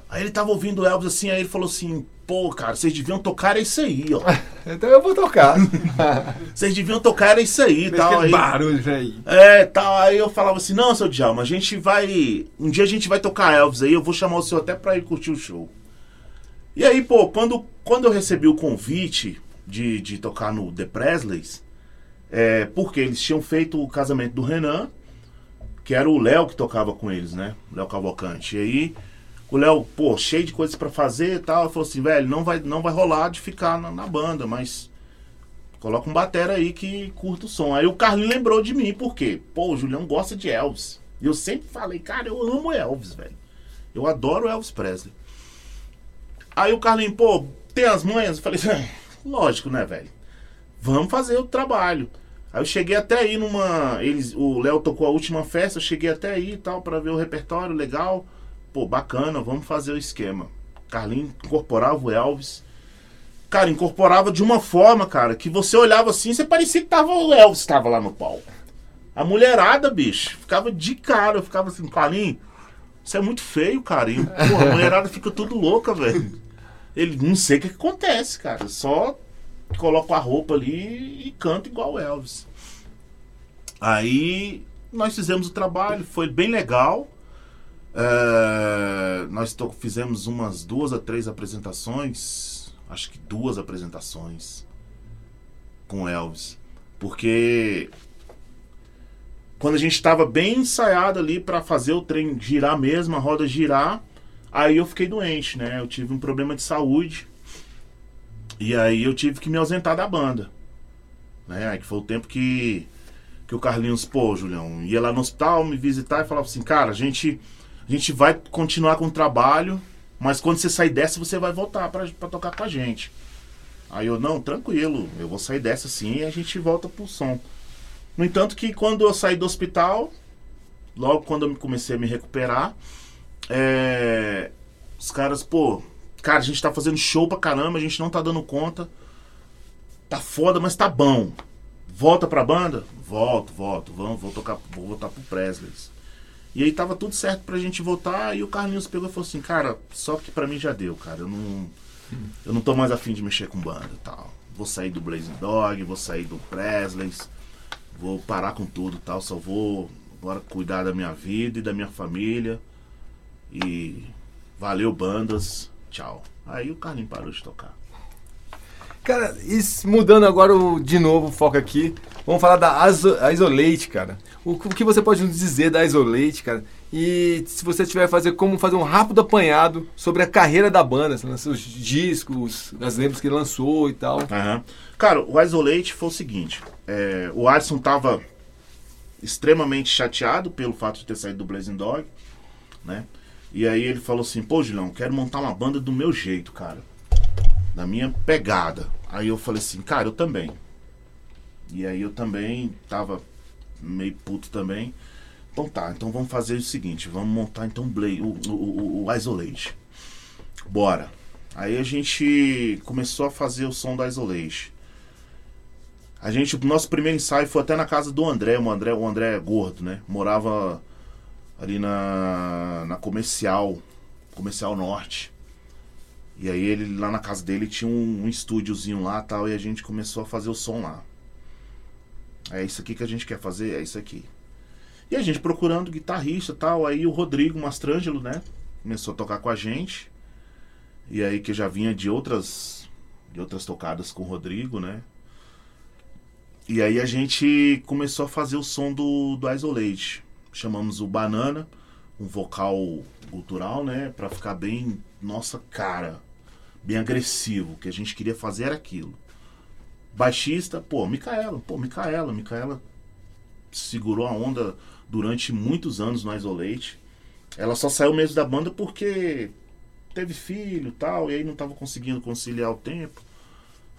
Aí ele tava ouvindo Elvis assim, aí ele falou assim: pô, cara, vocês deviam tocar isso aí, ó. Então eu vou tocar. Vocês deviam tocar isso aí Fez tal. Aí, barulho, velho. é, tal. Aí eu falava assim: não, seu Djalma, a gente vai. Um dia a gente vai tocar Elvis aí, eu vou chamar o senhor até pra ir curtir o show. E aí, pô, quando, quando eu recebi o convite de, de tocar no The Presleys, é, porque eles tinham feito o casamento do Renan, que era o Léo que tocava com eles, né? Léo Cavalcante. E aí, o Léo, pô, cheio de coisas pra fazer e tal, falou assim, velho, não vai, não vai rolar de ficar na, na banda, mas coloca um batera aí que curta o som. Aí o Carlinho lembrou de mim, por quê? Pô, o Julião gosta de Elvis. E eu sempre falei, cara, eu amo Elvis, velho. Eu adoro Elvis Presley. Aí o Carlinho, pô, tem as manhas? Eu falei, lógico, né, velho? Vamos fazer o trabalho. Aí eu cheguei até aí numa. Eles, o Léo tocou a última festa, eu cheguei até aí e tal, pra ver o repertório legal. Pô, bacana, vamos fazer o esquema. Carlinho incorporava o Elvis. Cara, incorporava de uma forma, cara, que você olhava assim, você parecia que tava o Elvis tava lá no palco. A mulherada, bicho, ficava de cara, eu ficava assim, Carlinho, isso é muito feio, cara. E, a mulherada fica tudo louca, velho. Ele não sei o que, que acontece, cara. Só coloca a roupa ali e canta igual o Elvis. Aí nós fizemos o trabalho, foi bem legal. É, nós fizemos umas duas a três apresentações, acho que duas apresentações com Elvis, porque quando a gente estava bem ensaiado ali para fazer o trem girar mesmo, a roda girar, aí eu fiquei doente, né? Eu tive um problema de saúde e aí eu tive que me ausentar da banda, né? Que foi o tempo que que o Carlinhos, pô, Julião, ia lá no hospital me visitar e falava assim, cara, a gente a gente vai continuar com o trabalho, mas quando você sair dessa, você vai voltar pra tocar com a gente. Aí eu, não, tranquilo, eu vou sair dessa sim e a gente volta pro som. No entanto que quando eu saí do hospital, logo quando eu comecei a me recuperar, é, os caras, pô, cara, a gente tá fazendo show pra caramba, a gente não tá dando conta. Tá foda, mas tá bom. Volta pra banda? Volto, volto. Vamos, vou tocar, vou voltar pro Presleys. E aí tava tudo certo pra gente voltar e o Carlinhos pegou e falou assim, cara, só que pra mim já deu, cara. Eu não. Eu não tô mais afim de mexer com banda e tal. Vou sair do Blazing Dog, vou sair do Presleys, vou parar com tudo e tal. Só vou agora cuidar da minha vida e da minha família. E valeu, bandas. Tchau. Aí o Carlinhos parou de tocar. Cara, mudando agora o- de novo o foco aqui, vamos falar da Iso- Isolate, cara. O, que você pode nos dizer da Isolate, cara? E se você tiver fazer como fazer um rápido apanhado sobre a carreira da banda, assim, seus discos, as lembranças que lançou e tal. Aham. Cara, o Isolate foi o seguinte: é, o Alisson tava extremamente chateado pelo fato de ter saído do Blazing Dog, né? E aí ele falou assim: pô, Julião, quero montar uma banda do meu jeito, cara. Da minha pegada. Aí eu falei assim: cara, eu também. E aí eu também tava meio puto também. Então tá, então vamos fazer o seguinte: vamos montar então o, Bla- o, o, o- o Isolate. Bora. Aí a gente começou a fazer o som da Isolation. A gente, o nosso primeiro ensaio foi até na casa do André, o André, o André é gordo, né? Morava ali na, na comercial, comercial norte. E aí ele lá na casa dele tinha um, um estúdiozinho lá tal, e a gente começou a fazer o som lá. É isso aqui que a gente quer fazer, é isso aqui. E a gente procurando guitarrista tal, aí o Rodrigo Mastrangelo, né? Começou a tocar com a gente. E aí que já vinha de outras de outras tocadas com o Rodrigo, né? E aí a gente começou a fazer o som do, do Isolate. Chamamos o Banana, um vocal cultural, né? Pra ficar bem, nossa cara, bem agressivo. O que a gente queria fazer era aquilo. Baixista, pô, Micaela, pô, Micaela, Micaela segurou a onda durante muitos anos no Isolate. Ela só saiu mesmo da banda porque teve filho tal, e aí não tava conseguindo conciliar o tempo.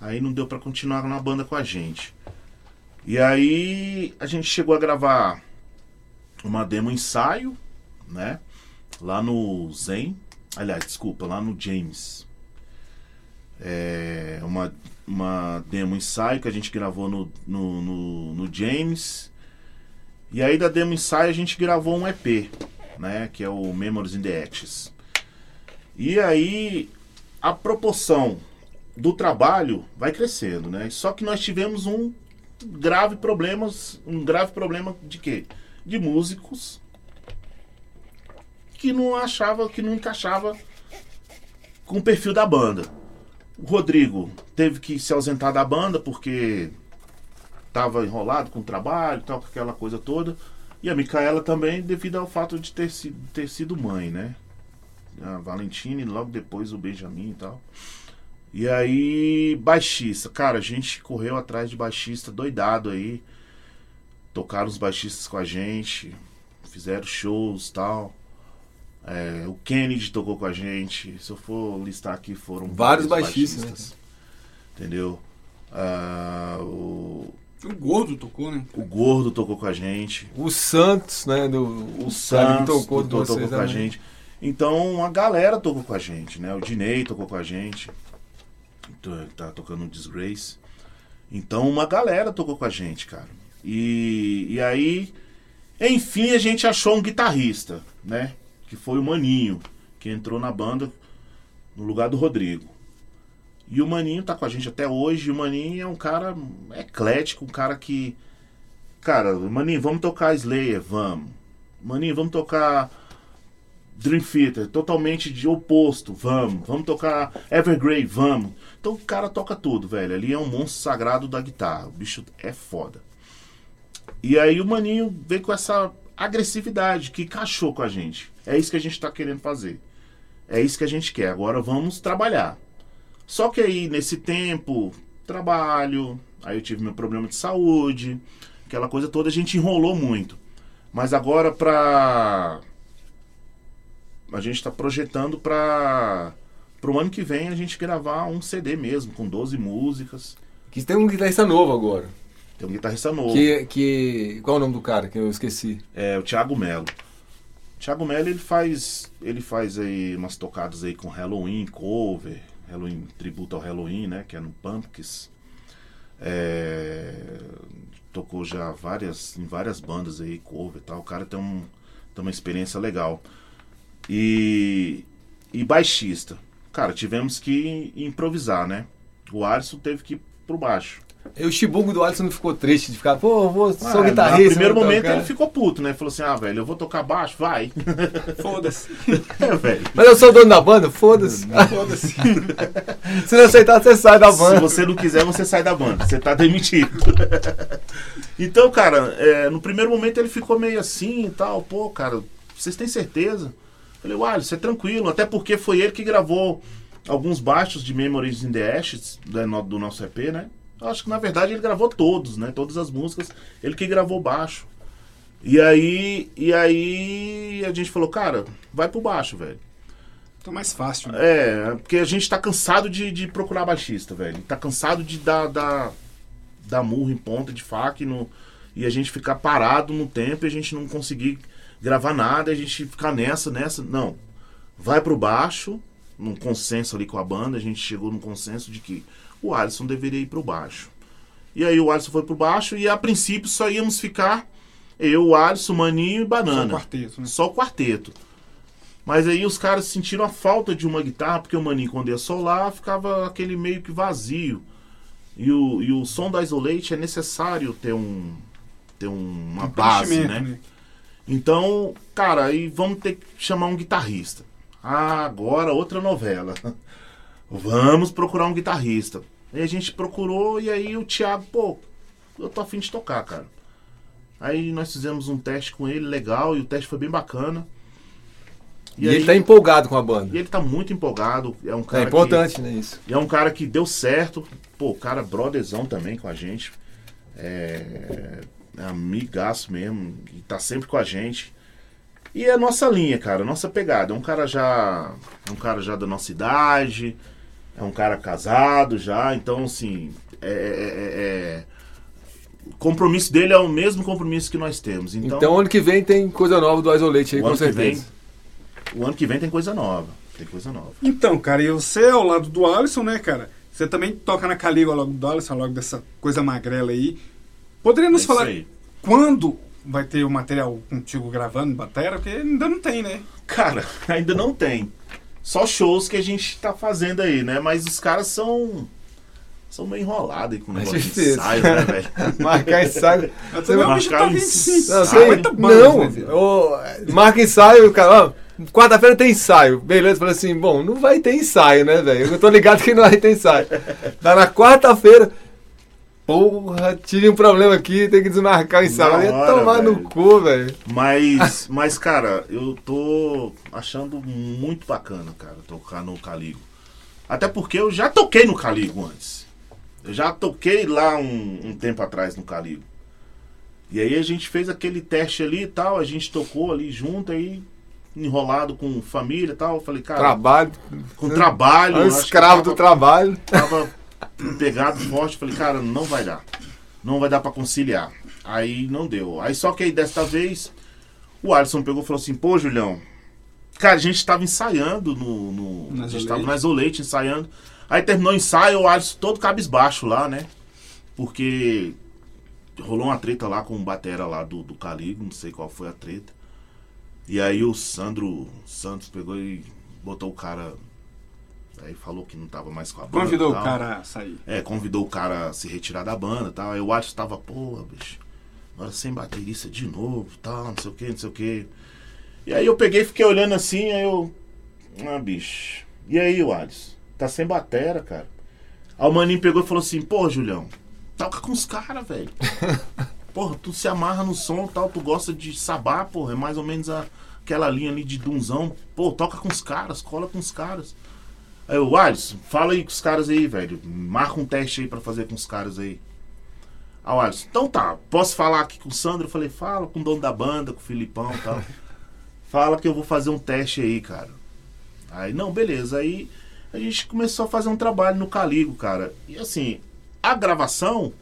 Aí não deu pra continuar na banda com a gente. E aí a gente chegou a gravar uma demo ensaio, né? Lá no Zen. Aliás, desculpa, lá no James. É uma, uma demo ensaio que a gente gravou no, no, no, no James. E aí da demo ensaio a gente gravou um EP, né? Que é o Memories in the Ashes. E aí a proporção do trabalho vai crescendo, né? Só que nós tivemos um grave problemas, um grave problema de quê? De músicos que não achava, que não encaixava com o perfil da banda. O Rodrigo teve que se ausentar da banda porque tava enrolado com o trabalho, tal, com aquela coisa toda. E a Micaela também, devido ao fato de ter sido, ter sido mãe, né? A Valentina e logo depois o Benjamin e tal. E aí, baixista. Cara, a gente correu atrás de baixista doidado aí. Tocaram os baixistas com a gente. Fizeram shows tal. É, o Kennedy tocou com a gente. Se eu for listar aqui, foram Vários baixistas, né? Entendeu? Ah, o, O gordo tocou, né? o Gordo tocou com a gente. O Santos, né? Do, O cara Santos tocou, tocou, tocou com a gente. Então a galera tocou com a gente, né? O Dinei tocou com a gente. Então, Tá tocando no Disgrace. Então uma galera tocou com a gente, cara. E, e aí, enfim, a gente achou um guitarrista, né? Que foi o Maninho, que entrou na banda no lugar do Rodrigo. E o Maninho tá com a gente até hoje. E o Maninho é um cara eclético, um cara que. Cara, Maninho, vamos tocar Slayer? Vamos. Maninho, vamos tocar Dream Theater, totalmente de oposto, vamos. Vamos tocar Evergrey, vamos. Então o cara toca tudo, velho. Ali é um monstro sagrado da guitarra. O bicho é foda. E aí o Maninho veio com essa agressividade que encaixou com a gente. É isso que a gente tá querendo fazer. É isso que a gente quer. Agora vamos trabalhar. Só que aí, nesse tempo, trabalho, aí eu tive meu problema de saúde, aquela coisa toda, a gente enrolou muito. Mas agora pra. A gente tá projetando pra. Pro ano que vem a gente gravar um CD mesmo, com 12 músicas. Que tem um guitarrista novo agora. Tem um guitarrista novo. Que, que, qual é o nome do cara que eu esqueci? É o Thiago Melo. Thiago Melo ele faz ele faz aí umas tocadas aí com Halloween cover, Halloween tributo ao Halloween, né, que é no Pumpkins. É, tocou já várias em várias bandas aí cover e tal. O cara tem um tem uma experiência legal. E e baixista. Cara, tivemos que improvisar, né? O Alisson teve que ir pro baixo. E o Chibungo do Alisson não ficou triste de ficar, pô, eu vou, sou Ah, guitarrista. No primeiro vou momento tocar. ele ficou puto, né? Falou assim: ah, velho, eu vou tocar baixo, vai. Foda-se. é, velho. Mas eu sou dono da banda? Foda-se. Foda-se. Se não aceitar, você sai da Se banda. você não quiser, você sai da banda. Você tá demitido. então, cara, é, no primeiro momento ele ficou meio assim e tal. Pô, cara, vocês têm certeza? Eu falei, uai, isso é tranquilo. Até porque foi ele que gravou alguns baixos de Memories in the Ashes no- do nosso EP, né? Acho que na verdade ele gravou todos, né? Todas as músicas. Ele que gravou baixo. E aí, e aí a gente falou, cara, vai pro baixo, velho. Então mais fácil, né? É, porque a gente tá cansado de, de procurar baixista, velho. Tá cansado de dar, dar, dar murro em ponta de faca e, no, e a gente ficar parado no tempo e a gente não conseguir gravar nada, a gente ficar nessa, nessa. Não. Vai pro baixo, num consenso ali com a banda, a gente chegou num consenso de que o Alisson deveria ir pro baixo. E aí o Alisson foi pro baixo e a princípio só íamos ficar eu, o Alisson, o Maninho e Banana. Só o quarteto, né? Só o quarteto. Mas aí os caras sentiram a falta de uma guitarra, porque o Maninho, quando ia solar, ficava aquele meio que vazio. E o, e o som da Isolate é necessário ter um ter um- uma Um base, preenchimento, né? Então, cara, aí vamos ter que chamar um guitarrista. Ah, agora outra novela. Vamos procurar um guitarrista. Aí a gente procurou e aí o Thiago, pô, eu tô afim de tocar, cara. Aí nós fizemos um teste com ele, legal, e o teste foi bem bacana. E, aí- ele tá empolgado com a banda. e ele tá muito empolgado. É um É cara importante, né, isso. que, é um cara que deu certo. Pô, cara brotherzão também com a gente. É, é amigaço mesmo. E tá sempre com a gente. E é a nossa linha, cara, a nossa pegada. É um cara já. É um cara já da nossa idade. É um cara casado já. Então, assim. É, é- é- é- o compromisso dele é o mesmo compromisso que nós temos. Então, Então, ano que vem tem coisa nova do Isolate aí, o com ano que certeza. vem, o ano que vem tem coisa nova. Tem coisa nova. Então, cara, e você ao lado do Alisson, né, cara? Você também toca na Caliga ao lado do Alisson, lado dessa coisa magrela aí. Poderia nos É falar aí. quando vai ter o material contigo gravando, batera? Porque ainda não tem, né? Cara, ainda não tem. Só shows que a gente tá fazendo aí, né? Mas os caras são. São meio enrolados aí com o Com negócio de certeza. ensaio, né, velho? Marcar ensaio. Você vai marcar tá 25, Não, ensaio. 50 tem- não né, ô, marca ensaio, o cara, quarta-feira tem ensaio. Beleza, falei assim, bom, não vai ter ensaio, né, velho? Eu tô ligado que não vai ter ensaio. Tá na quarta-feira. Porra, tive um problema aqui, tem que desmarcar o ensaio. Ia tomar no velho. cu, velho. Mas, mas, cara, eu tô achando muito bacana, cara, tocar no Caligo. Até porque eu já toquei no Caligo antes. Eu já toquei lá um, um tempo atrás no Caligo. E aí a gente fez aquele teste ali e tal, a gente tocou ali junto aí, enrolado com família e tal. Eu falei, cara, Trabalho. com trabalho. É um escravo tava- do trabalho. tava pegado forte, falei, cara, não vai dar. Não vai dar pra conciliar. Aí não deu. Aí só que aí desta vez o Alisson pegou e falou assim, pô, Julião, cara, a gente tava ensaiando no. no Na a gente tava na Isolate ensaiando. Aí terminou o ensaio, o Alisson todo cabisbaixo lá, né? Porque rolou uma treta lá com o Batera lá do, do Caligo, não sei qual foi a treta. E aí o Sandro Santos pegou e botou o cara. Aí falou que não tava mais com a banda. Convidou o cara a sair. É, convidou o cara a se retirar da banda tal. Aí o Alisson tava, porra, bicho, agora sem baterista de novo, tal, não sei o que, não sei o que. E aí eu peguei fiquei olhando assim, aí eu. Ah, bicho. E aí, o Alisson? Tá sem batera, cara. Aí o maninho pegou e falou assim, pô, Julião, toca com os caras, velho. Porra, tu se amarra no som e tal, tu gosta de sabá, porra, é mais ou menos a- aquela linha ali de dunzão. Pô, toca com os caras, cola com os caras. Aí o Alisson, fala aí com os caras aí, velho. Marca um teste aí pra fazer com os caras aí. Aí o Alisson, então tá, posso falar aqui com o Sandro? Eu falei, fala com o dono da banda, com o Filipão e tal. fala que eu vou fazer um teste aí, cara. Aí, não, beleza. Aí a gente começou a fazer um trabalho no Caligo, cara. E assim, a gravação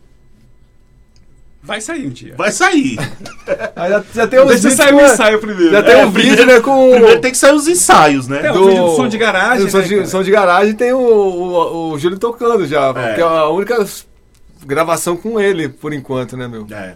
Vai sair um dia. vai sair. Aí já, já tem uns Deixa vídeos sair o ensaio primeiro. Já tem É, um vídeo, primeiro- né, com... Primeiro tem que sair os ensaios, né? É, o vídeo do som de garagem, o som, né, de, som de garagem tem o, o, o Júlio tocando já, É. que é a única gravação com ele, por enquanto, né, meu? É.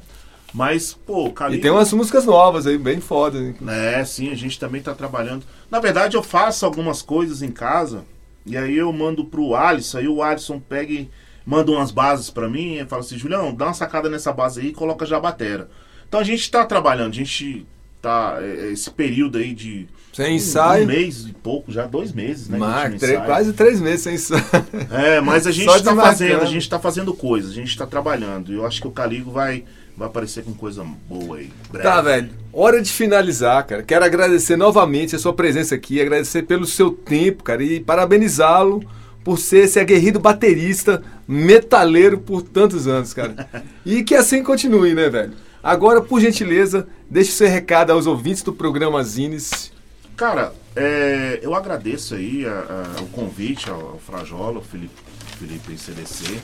Mas, pô, o Caligo... E tem umas músicas novas aí, bem foda. hein? É, sim, a gente também tá trabalhando. Na verdade, eu faço algumas coisas em casa e aí eu mando pro Alisson, aí o Alisson pega e manda umas bases pra mim e fala assim, Julião, dá uma sacada nessa base aí e coloca já a batera. Então a gente tá trabalhando, a gente tá. é, é, esse período aí de. Sem Um, ensaio. mês e pouco, já dois meses, né? Mar- quase três meses sem ensaio. É, mas a gente tá desmarcando. fazendo, a gente tá fazendo coisa, a gente tá trabalhando. E eu acho que o Caligo vai, vai aparecer com coisa boa aí. breve. Tá, velho. Hora de finalizar, cara. Quero agradecer novamente a sua presença aqui, agradecer pelo seu tempo, cara, e parabenizá-lo por ser esse aguerrido baterista, metaleiro por tantos anos, cara. E que assim continue, né, velho? Agora, por gentileza, deixe seu recado aos ouvintes do programa Zines. Cara, é, eu agradeço aí a- a- o convite ao, ao Frajola, ao Felipe, Felipe CDC.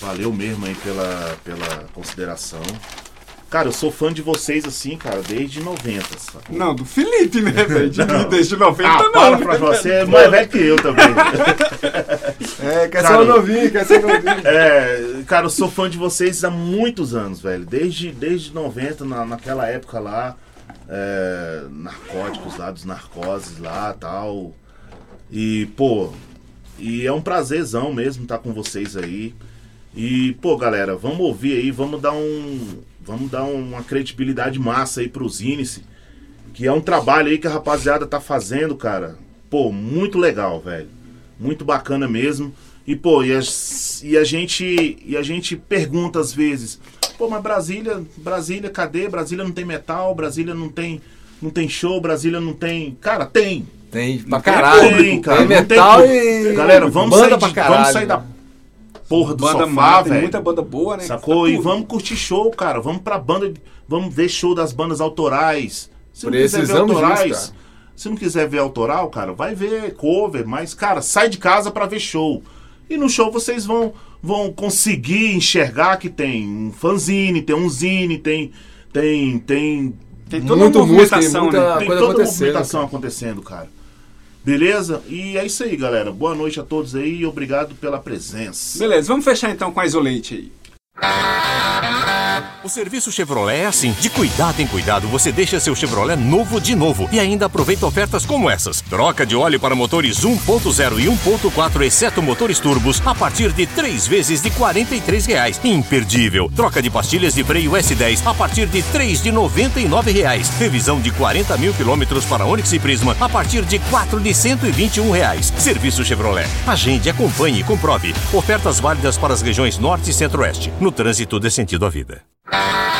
Valeu mesmo aí pela, pela consideração. Cara, eu sou fã de vocês assim, cara, desde 90. sacou? Não, do Felipe, né, velho? De, Não. desde 90 Ah, não. para, né? Frajola, você é mais velho que eu também. É, quer Cara, ser um novinho, quer ser novinho. É, cara, eu sou fã de vocês há muitos anos, velho. Desde, desde 90, na, naquela época lá, é, narcóticos lá, dos narcoses lá tal. E, pô, e é um prazerzão mesmo estar com vocês aí. E, pô, galera, vamos ouvir aí, vamos dar um. Vamos dar uma credibilidade massa aí pro Zinice. Que é um trabalho aí que a rapaziada tá fazendo, cara. Pô, muito legal, velho. Muito bacana mesmo. E, pô, e a, e a gente. E a gente pergunta às vezes, pô, mas Brasília, Brasília, cadê? Brasília não tem metal, Brasília não tem. Não tem show, Brasília não tem. Cara, tem. Tem pra Tem, caralho. cara, tem não tem metal como. e. Galera, vamos banda sair, de- vamos sair da porra do Banda sofá, mata, tem velho. muita banda boa, né? Sacou? Tá E vamos curtir show, cara. Vamos pra banda. Vamos ver show das bandas autorais. Se não quiser ver Precisamos disso, autorais. cara. se não quiser ver autoral, cara, vai ver cover. Mas, cara, sai de casa pra ver show. E no show vocês vão, vão conseguir enxergar que tem um fanzine, tem um zine, tem. Tem. Tem. Tem toda Muito uma música movimentação, muita- né? Tem toda a acontecendo, movimentação acontecendo, cara. Beleza? E é isso aí, galera. Boa noite a todos aí e obrigado pela presença. Beleza, vamos fechar então com a Isolate aí. O serviço Chevrolet é assim. De cuidado em cuidado, você deixa seu Chevrolet novo de novo e ainda aproveita ofertas como essas. Troca de óleo para motores 1.0 e 1.4, exceto motores turbos, a partir de 3 vezes de 43 reais. Imperdível. Troca de pastilhas de freio S10 a partir de 3 de 99 reais. Revisão de 40 mil quilômetros para Onix e Prisma a partir de 4 de 121 reais. Serviço Chevrolet. Agende, acompanhe e comprove. Ofertas válidas para as regiões Norte e Centro-Oeste. No trânsito dê sentido à vida. Bye.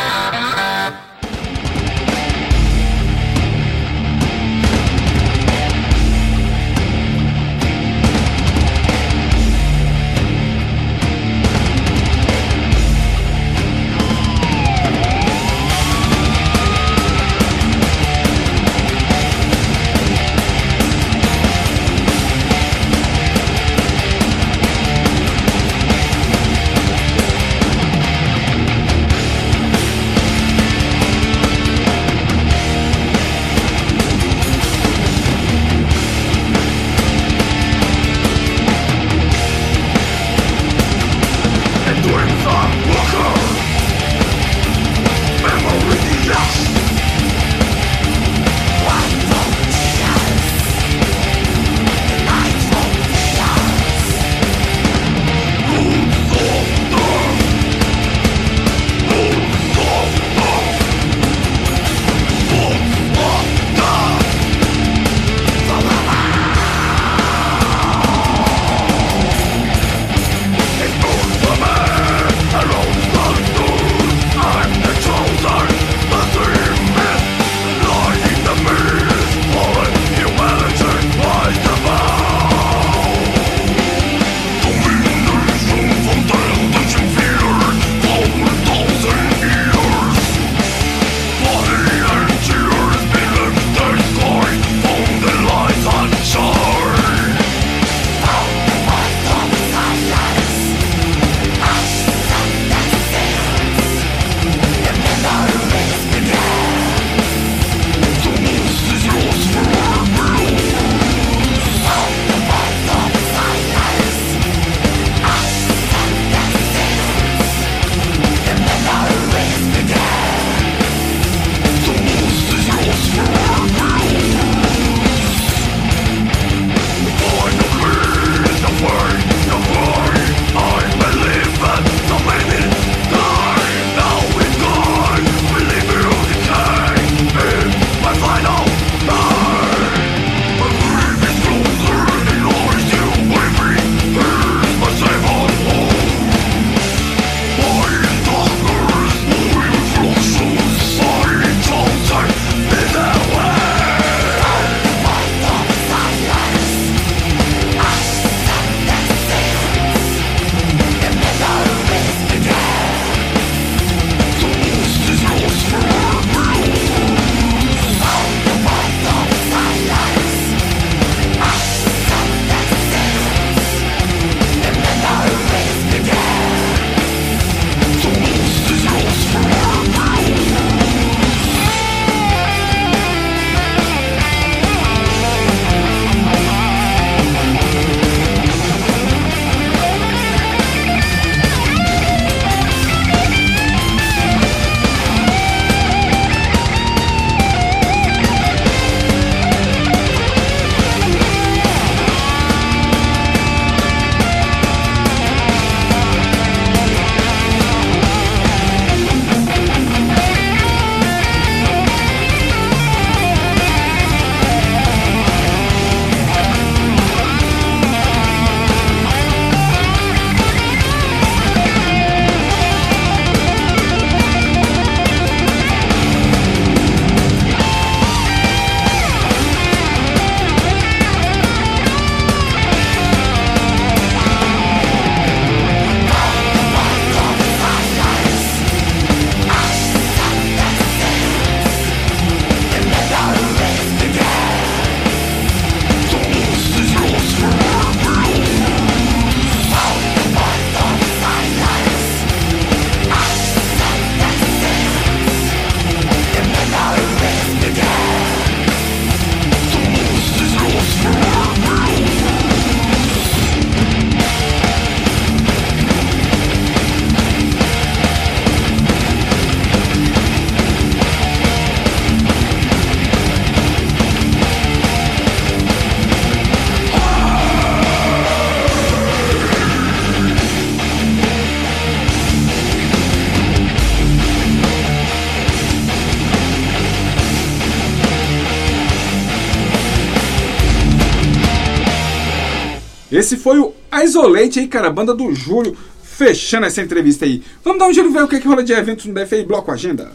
Esse foi o Isolate aí, cara, a banda do Júlio, fechando essa entrevista aí. Vamos dar um giro ver o que, que rola de eventos no DF aí, bloco agenda.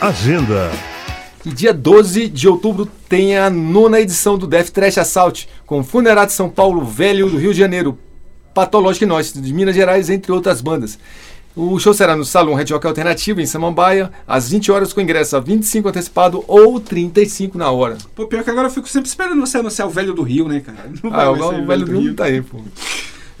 Agenda. E dia 12 de outubro tem a nona edição do Death Trash Assault, com Funeral de São Paulo, Velho do Rio de Janeiro, Patológico e Nós, de Minas Gerais, entre outras bandas. O show será no Salão Red Rock Alternativo, em Samambaia, às 20 horas, com ingresso a 25 antecipado ou 35 na hora. Pô, pior que agora eu fico sempre esperando você anunciar o Velho do Rio, né, cara? Não Ah, o, Velho do Rio tá aí, pô.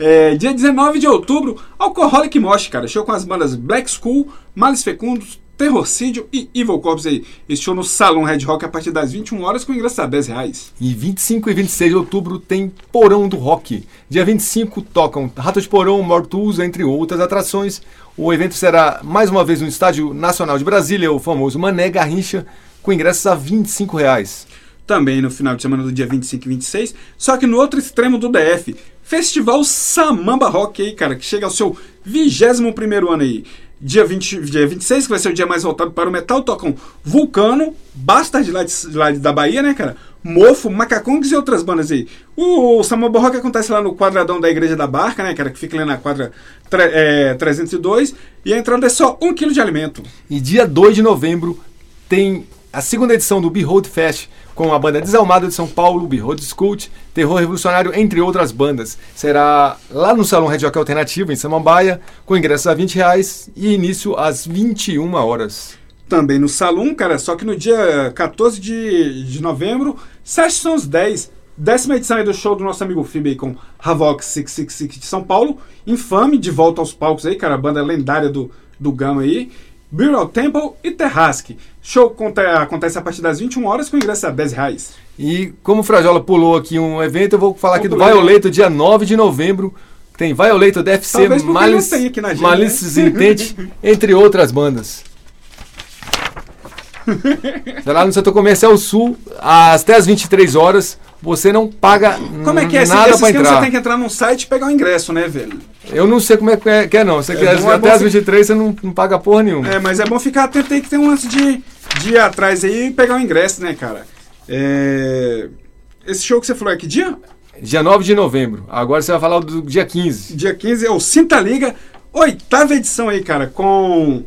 É, dia 19 de outubro, Alcoholic Mosh, cara. Show com as bandas Black School, Males Fecundos, Terrorcídio e Evil Corps aí. Esse show no Salão Red Rock a partir das 21 horas com ingresso a 10 reais. E 25 e 26 de outubro tem Porão do Rock. Dia 25 tocam Rato de Porão, Mortus, entre outras atrações. O evento será mais uma vez no Estádio Nacional de Brasília, o famoso Mané Garrincha, com ingressos a 25 reais. Também no final de semana do dia 25 e 26, só que no outro extremo do DF, Festival Samamba Rock aí, cara, que chega ao seu 21º ano aí. Dia, 20, dia 26, que vai ser o dia mais voltado para o metal, tocam Vulcano, Bastard lá, de, lá da Bahia, né, cara? Mofo, Macacongs e outras bandas aí. O, Samamba Rock acontece lá no quadradão da Igreja da Barca, né, cara? Que fica ali na quadra é, 302. E a entrada é só um quilo de alimento. E dia 2 de novembro tem a segunda edição do Behold Fest, com a banda Desalmada de São Paulo, Behold Scout, Terror Revolucionário, entre outras bandas. Será lá no Salão Red Rock Alternativo, em Samambaia, com ingressos a 20 reais e início às 21 horas. Também no Salão, cara, só que no dia 14 de, de novembro, Sessions 10, décima edição do show do nosso amigo Fib aí com Havoc 666 de São Paulo, Infame, de volta aos palcos aí, cara, a banda lendária do, do Gama aí, Burial Temple e Terrasque. Show conte- acontece a partir das 21 horas com ingresso a 10 reais. E como o Frajola pulou aqui um evento, eu vou falar aqui do Violator, dia 9 de novembro. Tem Violator, DFC, Malice, aqui na Malices né? Intent, entre outras bandas. Será no setor comercial sul, às- até às 23 horas. Você não paga Como é que é esse, nada esse entrar. Você tem que entrar num site e pegar o ingresso, né, velho? Eu não sei como é que é, que é não. Você quer, bom, é até às fi- 23 você não, não paga porra nenhuma. É, mas é bom ficar atento aí que tem um lance de, de ir atrás aí e pegar o ingresso, né, cara? É... Esse show que você falou é que dia? Dia 9 de novembro. Agora você vai falar do dia 15. Dia 15 é o Sinta Liga, oitava edição aí, cara, com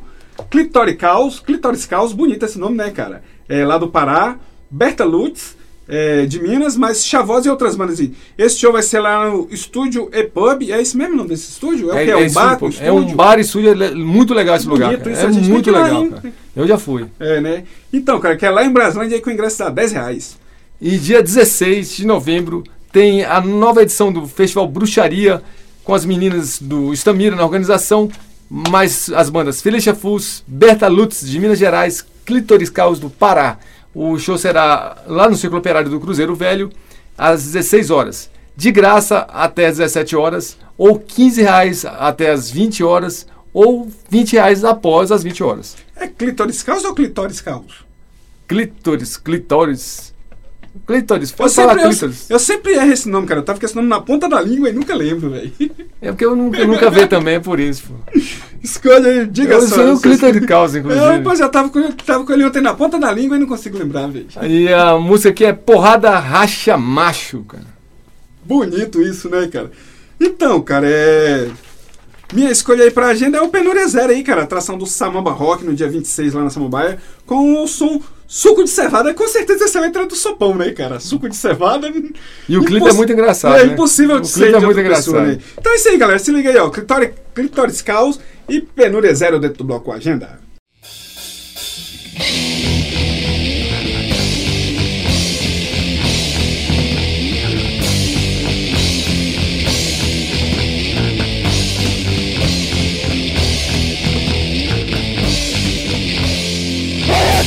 Clitoris Caos, bonito esse nome, né, cara? É lá do Pará, Berta Lutz, é, de Minas, mas Chavoz e outras bandas. Esse show vai ser lá no Estúdio E-Pub, é esse mesmo o nome desse estúdio? É, o que? É, um bar com é um estúdio? bar e estúdio é muito legal esse lugar. Bonito é muito lá, legal, cara. Eu já fui. É, né? Então, cara, que é lá em Braslândia aí com o ingresso a 10 reais. E dia 16 de novembro tem a nova edição do Festival Bruxaria com as meninas do Estamira na organização, mais as bandas Felicia Fus, Berta Lutz de Minas Gerais, Clitoris Caos do Pará. O show será lá no Círculo Operário do Cruzeiro Velho às 16 horas. De graça até às 17 horas, ou 15 reais até às 20 horas, ou 20 reais após as 20 horas. É Clitoris Caos ou Clitoris Caos? Clítoris, clitóris. Clítoris, Eu pode falar sempre, eu, clítoris. eu sempre erro esse nome, cara. Eu tava com esse nome na ponta da língua e nunca lembro, velho. É porque eu nunca, eu nunca vi também, é por isso. Pô. Escolha aí, diga Eu só. sou um vocês- clítoris causa, Eu, inclusive. pô, já tava com, tava com ele ontem na ponta da língua e não consigo lembrar, velho. E a música aqui é Porrada Racha Macho, cara. Bonito isso, né, cara? Então, cara, é. Minha escolha aí pra agenda é o Penúria Zero aí, cara. Atração do Samamba Rock no dia 26 lá na Samambaia. Com o som suco de cevada. Com certeza essa letra é do sopão, né, cara? Suco de cevada. E o clipe é muito engraçado, É né? impossível O de clipe ser é de muito outra pessoa, engraçado. né? Então é isso aí, galera. Se liga aí, ó. Clitóris, Clitóris Caos e Penúria Zero dentro do bloco Agenda.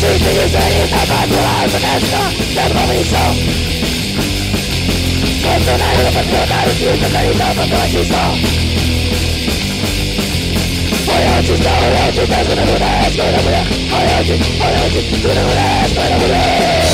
Wszyscy wiedzieli na maturalne miasto nad Mowicą Funkcjonariusz funkcjonariusz i zlokalizował błądzicą Moje oczy stały oczy, tak że nie udajesz, które mówię Moje oczy, moje oczy, które udajesz, które mówię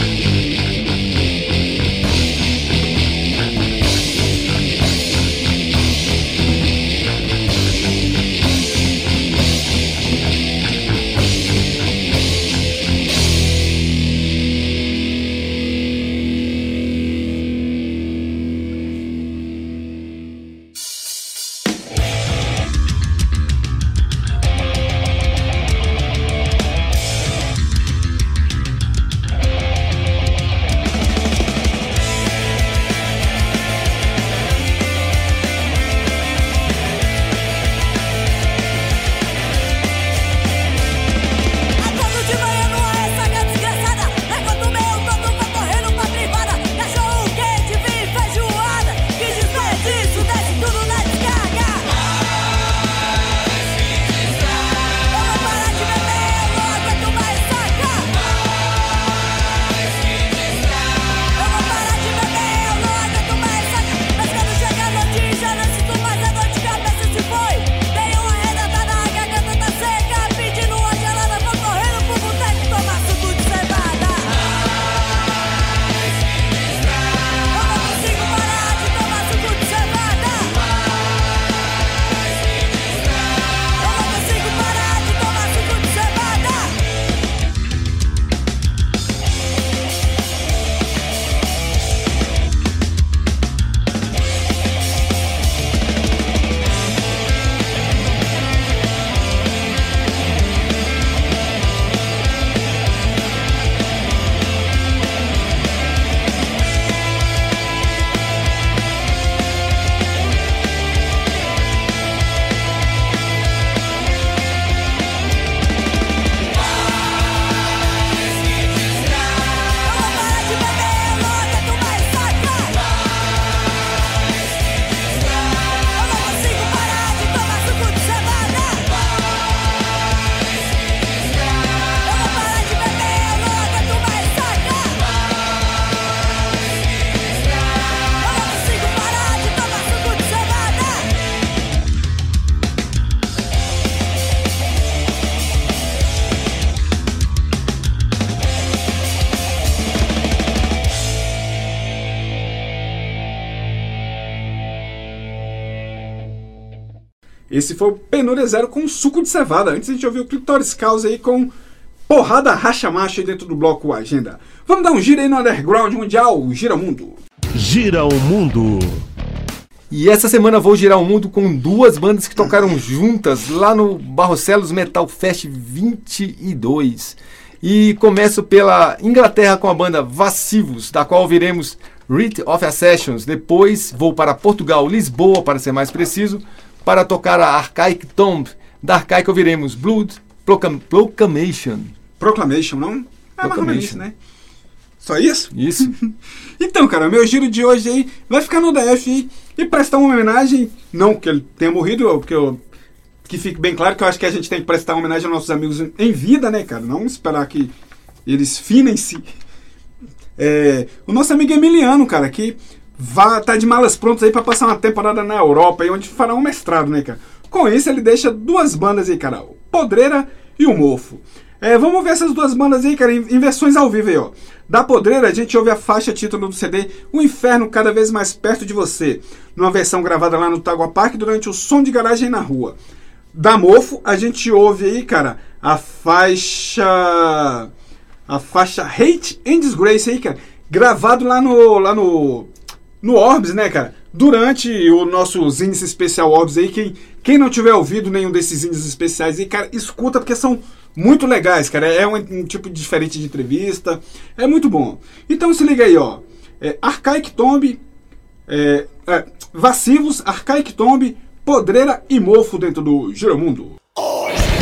O Penúria Zero com suco de cevada. Antes a gente ouviu o Clitoris Caos aí com porrada racha macho aí dentro do bloco Agenda. Vamos dar um giro aí no Underground Mundial, Gira Mundo. Gira o mundo. E essa semana vou girar o mundo com duas bandas que tocaram juntas lá no Barrocelos Metal Fest 22. E começo pela Inglaterra com a banda Vassivos, da qual ouviremos Rite of Accessions. Depois vou para Portugal, Lisboa, para ser mais preciso, para tocar a Archaic Tomb. Da Archaic ouviremos Blood Proclam- Proclamation. Proclamation, não? É mais ou menos Proclamation. isso, né? Só isso? Isso. Então, cara, meu giro de hoje aí vai ficar no DF aí, e prestar uma homenagem, não que ele tenha morrido, porque eu, que fique bem claro que eu acho que a gente tem que prestar homenagem aos nossos amigos em- em vida, né, cara? Não esperar que eles finem-se. É, o nosso amigo Emiliano, cara, que vai tá de malas prontas aí pra passar uma temporada na Europa, aí onde fará um mestrado, né, cara? Com isso, ele deixa duas bandas aí, cara, o Podreira e o Mofo. É, vamos ver essas duas bandas aí, cara, em versões ao vivo aí, ó. Da Podreira, a gente ouve a faixa título do CD O Inferno Cada Vez Mais Perto de Você, numa versão gravada lá no Tagua Park durante o som de garagem na rua. Da Mofo, a gente ouve aí, cara, a faixa. A faixa Hate and Disgrace aí, cara. Gravado lá no. lá no. No Orbs, né, cara? Durante o nosso índice especial Orbs aí, quem, quem não tiver ouvido nenhum desses índices especiais aí, cara, escuta porque são muito legais, cara. É um, um tipo diferente de entrevista. É muito bom. Então se liga aí, ó. É, Tomb, é, é, Vassivos, Archaic Tomb, Podreira e Mofo dentro do Giromundo. Thank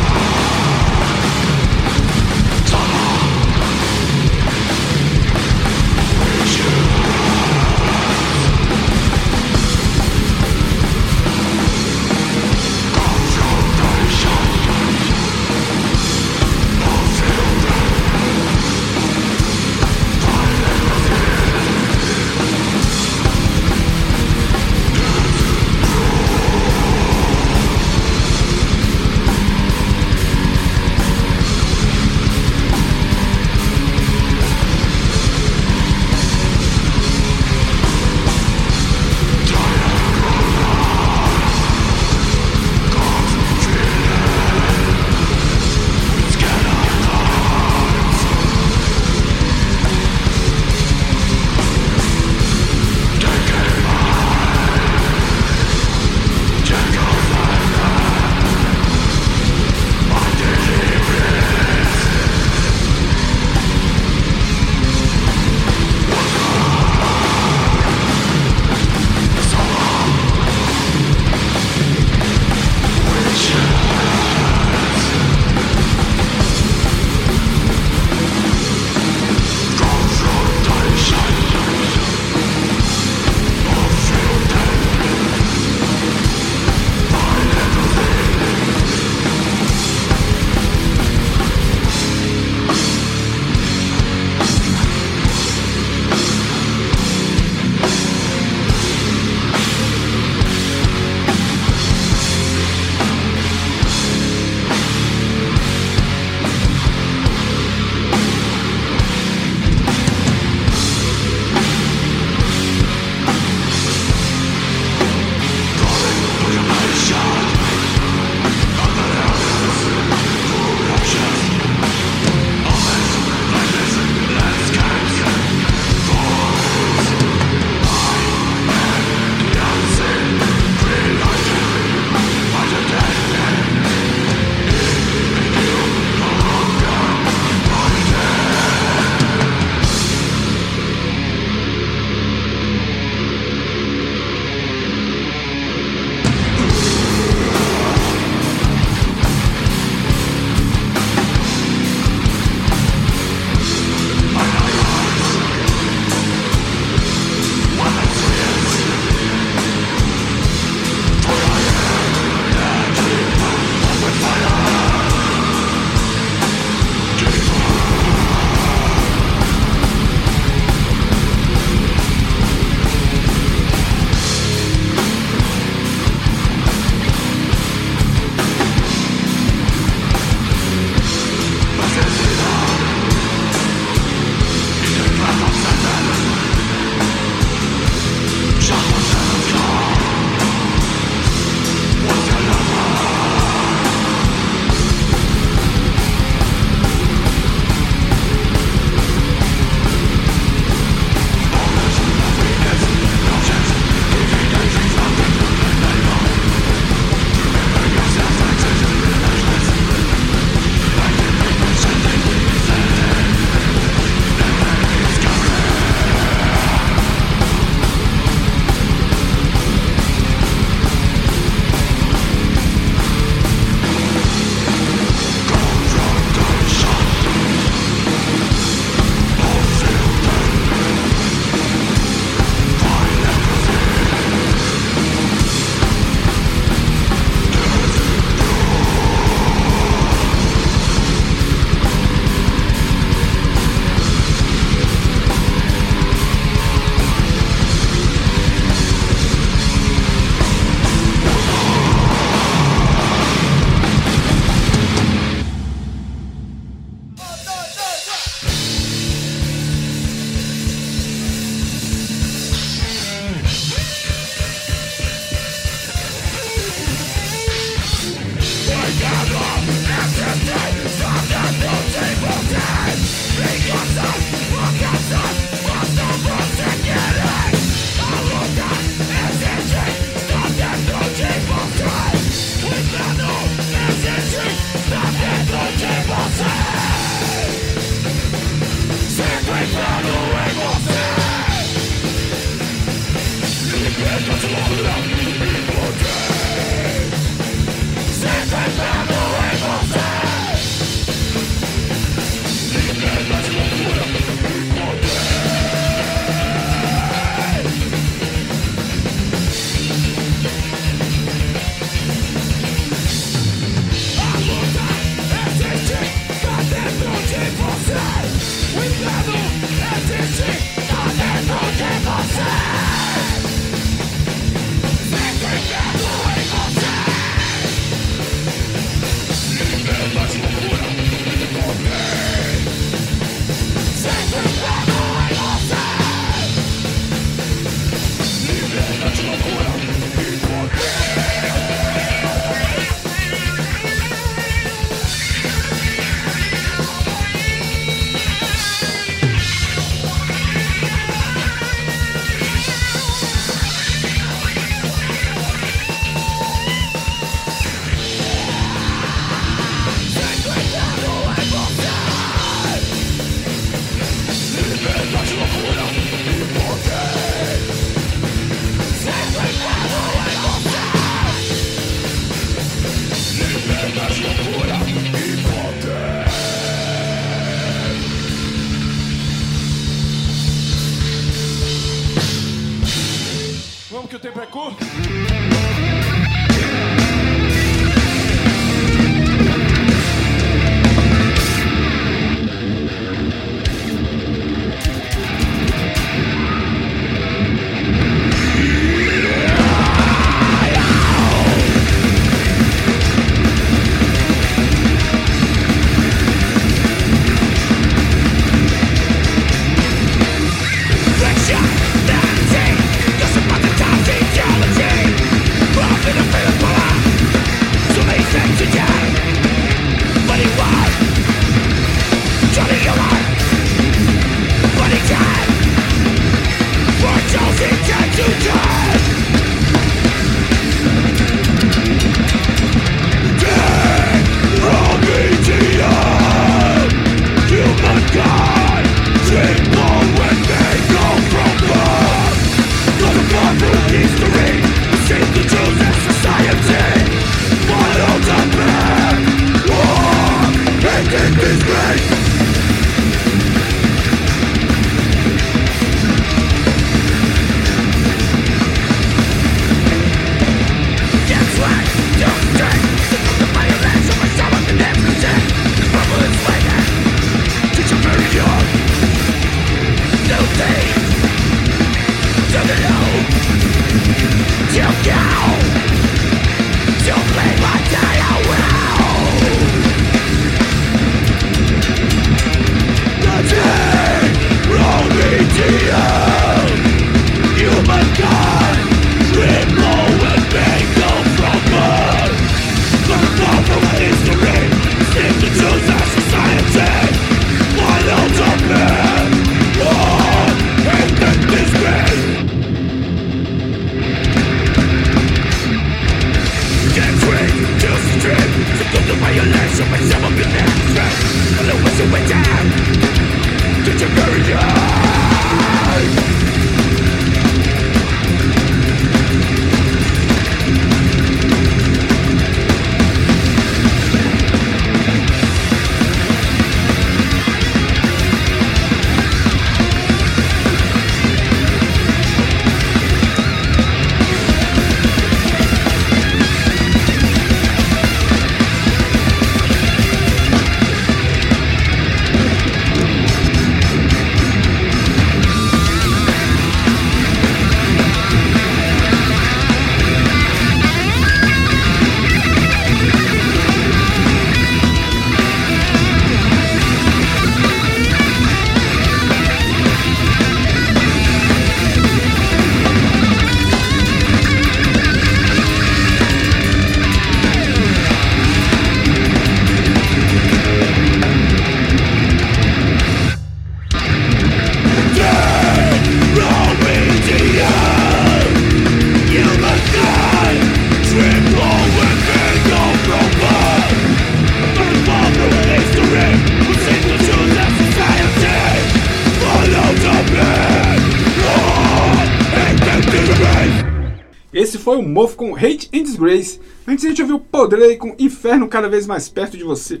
Esse foi o Mofo com Hate and Disgrace. Antes a gente ouviu o Podrey com Inferno cada vez mais perto de você.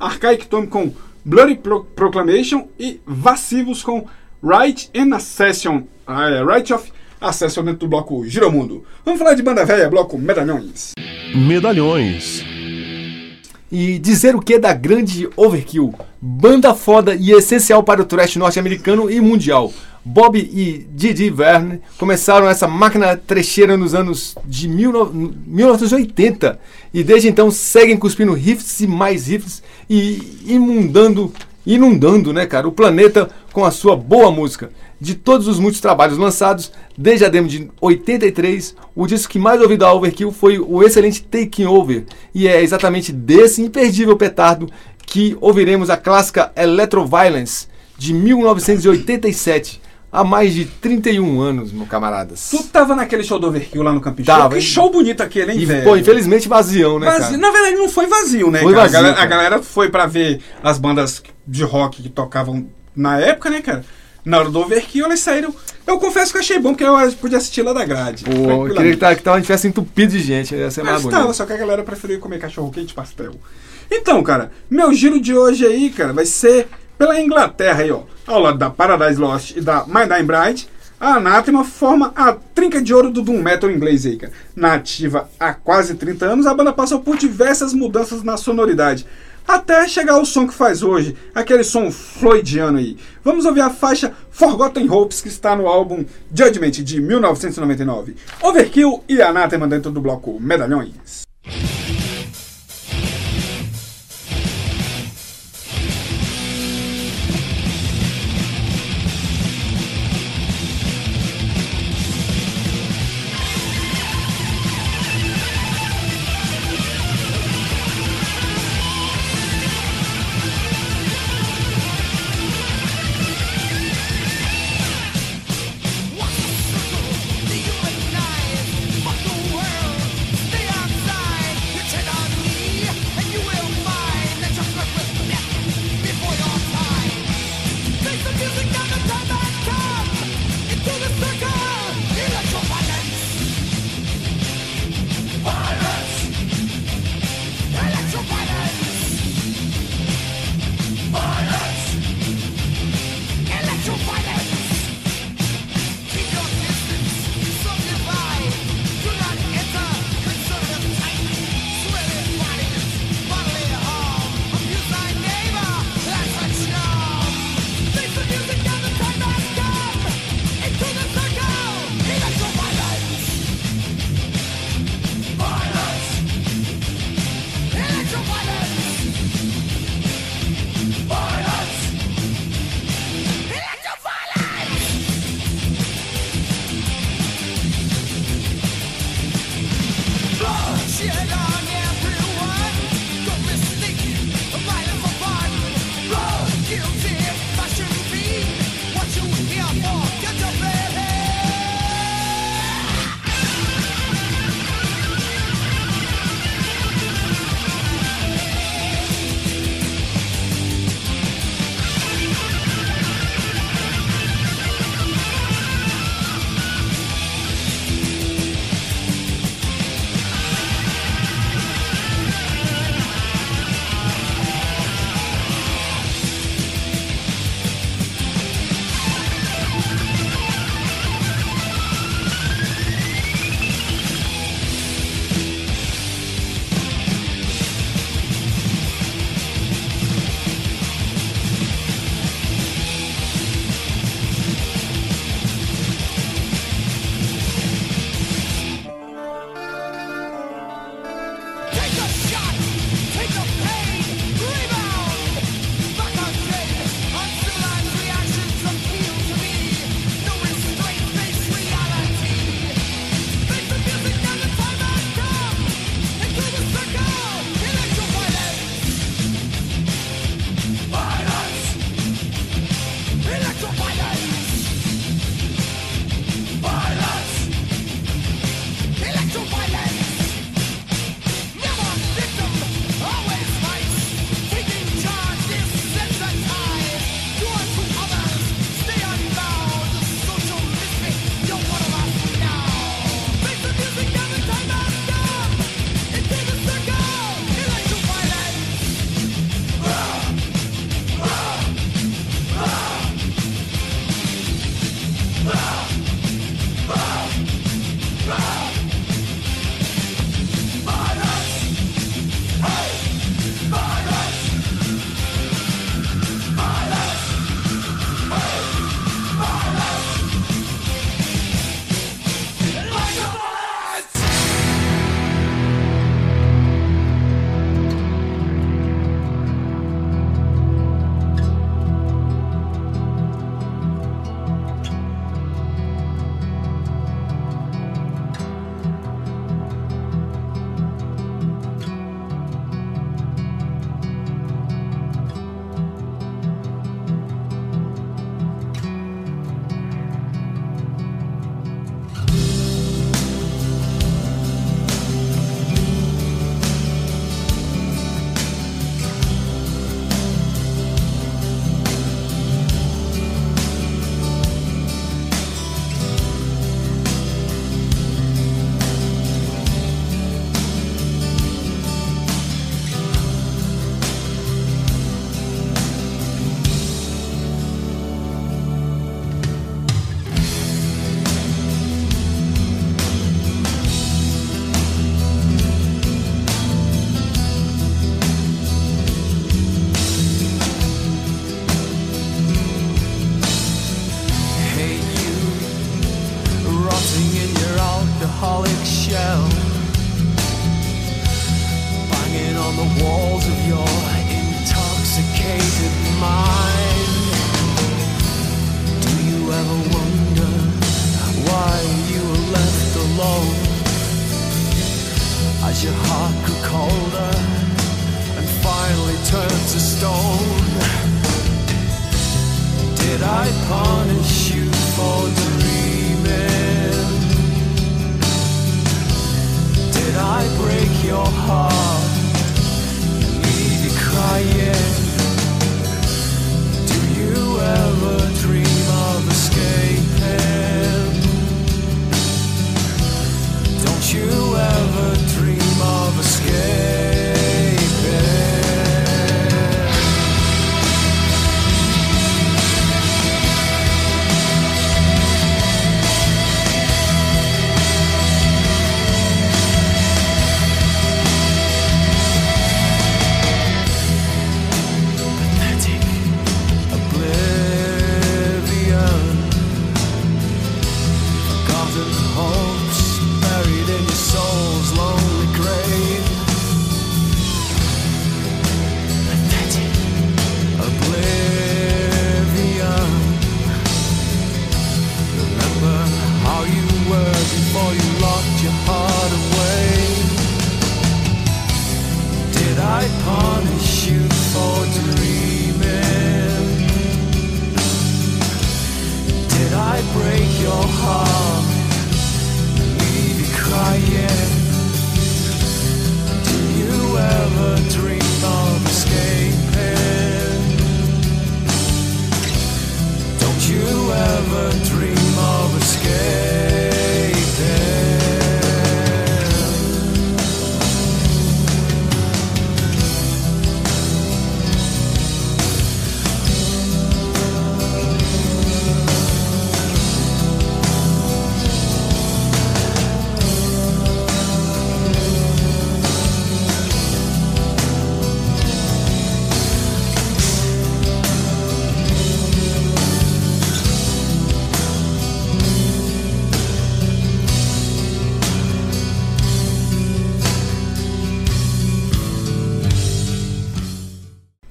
Archaic Tome com Bloody Pro- Proclamation e Vassivos com Right and Accession. Ah, é, right of Accession dentro do bloco Giromundo. Vamos falar de banda velha, bloco Medalhões. Medalhões. E dizer o que da grande Overkill, banda foda e essencial para o thrash norte-americano e mundial. Bob e Didi Verne começaram essa máquina trecheira nos anos de 19 1980 e desde então seguem cuspindo riffs e mais riffs e inundando, inundando, né, cara, o planeta com a sua boa música. De todos os muitos trabalhos lançados, desde a demo de 83, o disco que mais ouvi da Overkill foi o excelente Taking Over, e é exatamente desse imperdível petardo que ouviremos a clássica Electroviolence de 1987, há mais de 31 anos, meus camaradas. Tu tava naquele show do Overkill lá no Camping Tava? Que show bonito aquele, hein, E, velho? pô, infelizmente vazião, né, Vazio. Na verdade, não foi vazio, né, Foi cara? vazio, a, galera, cara. a galera foi pra ver as bandas de rock que tocavam na época, né, cara? Na hora do Overkill, elas saíram. Eu confesso que achei bom, porque eu podia assistir lá da grade. Pô, eu queria que, tá- que tava- a gente tivesse entupido de gente, ia ser mais Mas bonito. tava, só que a galera preferiu comer cachorro quente pastel. Então, cara, meu giro de hoje aí, cara, vai ser pela Inglaterra aí, ó. Ao lado da Paradise Lost e da My Dying Bride. A Anathema forma a trinca de ouro do Doom Metal inglês aí, cara. Nativa há quase 30 anos, a banda passou por diversas mudanças na sonoridade. Até chegar ao som que faz hoje, aquele som floydiano aí. Vamos ouvir a faixa Forgotten Hopes, que está no álbum Judgment de 1999. Overkill e Anathema dentro do bloco Medalhões.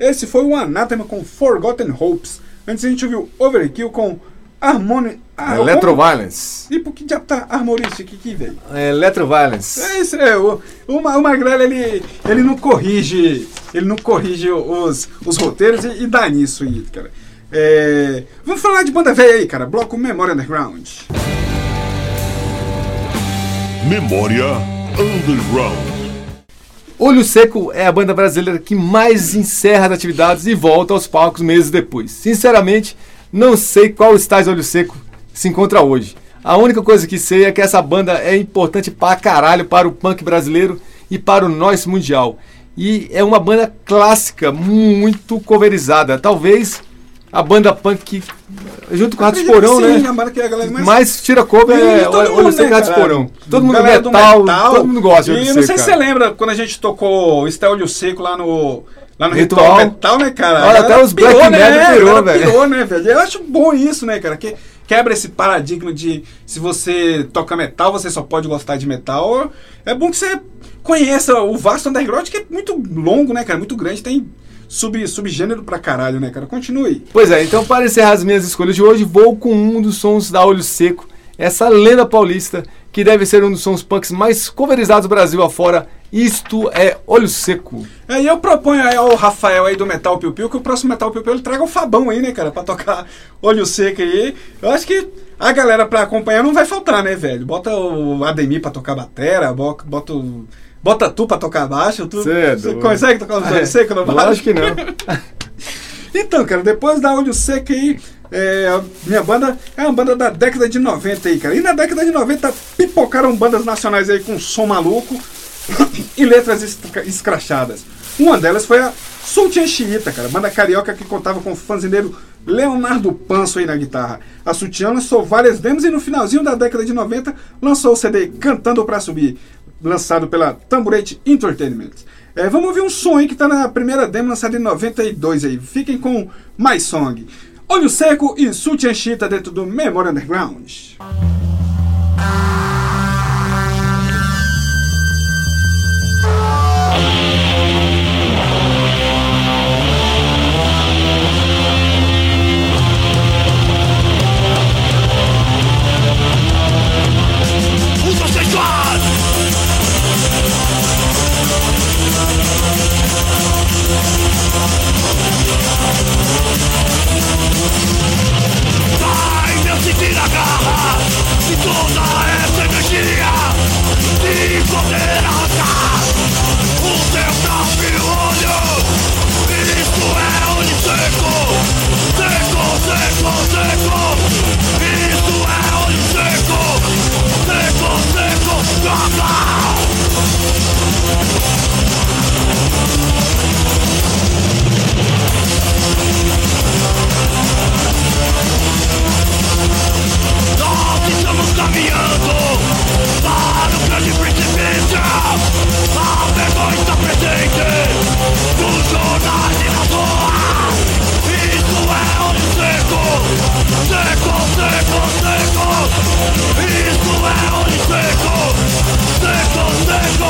Esse foi o Anathema com Forgotten Hopes. Antes a gente ouviu Overkill com Harmony. Ah, Electroviolence. E por que diabo tá Armoristic aqui, velho? Electroviolence. É isso, é. O, o, o Magrelo, ele, ele não corrige. Ele não corrige os, os roteiros e, e dá nisso aí, cara. É, vamos falar de banda velha aí, cara. Bloco Memória Underground. Memória Underground. Olho Seco é a banda brasileira que mais encerra as atividades e volta aos palcos meses depois. Sinceramente, não sei qual estágio Olho Seco se encontra hoje. A única coisa que sei é que essa banda é importante pra caralho para o punk brasileiro e para o noise mundial. E é uma banda clássica, muito coverizada. Talvez a banda punk que, junto com Ratos Porão, Sim, né? a banda que a galera mais Mais tira cover E é Olho mundo, Seco né, Ratos? Porão. Todo mundo Galera do metal, todo mundo gosta de E Olho não sei se você lembra quando a gente tocou Estelio Seco lá no. Lá no Ritual. Ritual, Metal, né, cara? Olha, até os black pirou, metal pirou, velho. Pirou, né, velho? Eu acho bom isso, né, cara? Que quebra esse paradigma de se você toca metal, você só pode gostar de metal. É bom que você conheça o vasto underground, que é muito longo, né, cara? Muito grande, tem sub, subgênero pra caralho, né, cara? Continue. Pois é, então para encerrar as minhas escolhas de hoje, vou com um dos sons da Olho Seco, essa lenda paulista, que deve ser um dos sons punks mais coverizados do Brasil afora. Isto é Olho Seco. Aí eu proponho aí ao Rafael aí do Metal Piu Piu que o próximo Metal Piu Piu ele traga o Fabão aí, né, cara, pra tocar olho seco aí. Eu acho que a galera pra acompanhar não vai faltar, né, velho? Bota o Ademir pra tocar batera, bo- bota o. Bota tu pra tocar baixo, tu. Cedo. Você consegue tocar os olhos secos no baixo? Lógico que não. Então, cara, depois da Olho Seco aí, é, a minha banda é uma banda da década de 90 aí, cara. E na década de 90 pipocaram bandas nacionais aí com som maluco e letras escrachadas. Uma delas foi a Sutiã Chiita, cara, banda carioca que contava com o fanzineiro Leonardo Panso aí na guitarra. A Sutiã lançou várias demos e no finalzinho da década de 90 lançou o CD Cantando Pra Subir, lançado pela Tamburete Entertainment. É, vamos ouvir um som aí que tá na primeira demo lançada em 92 aí. Fiquem com Mais Song. Olho Seco e Sutiã Chita dentro do Memória Underground. Toda essa energia de poder arrancar o teu próprio olho. Isso é olho seco, seco, seco, seco. Isso é olho seco, seco, seco, droga. Caminhando para o grande precipício. A vergonha está presente nos jornais e na rua. Isso é olho seco, seco, seco, seco. Isso é olho seco, seco, seco,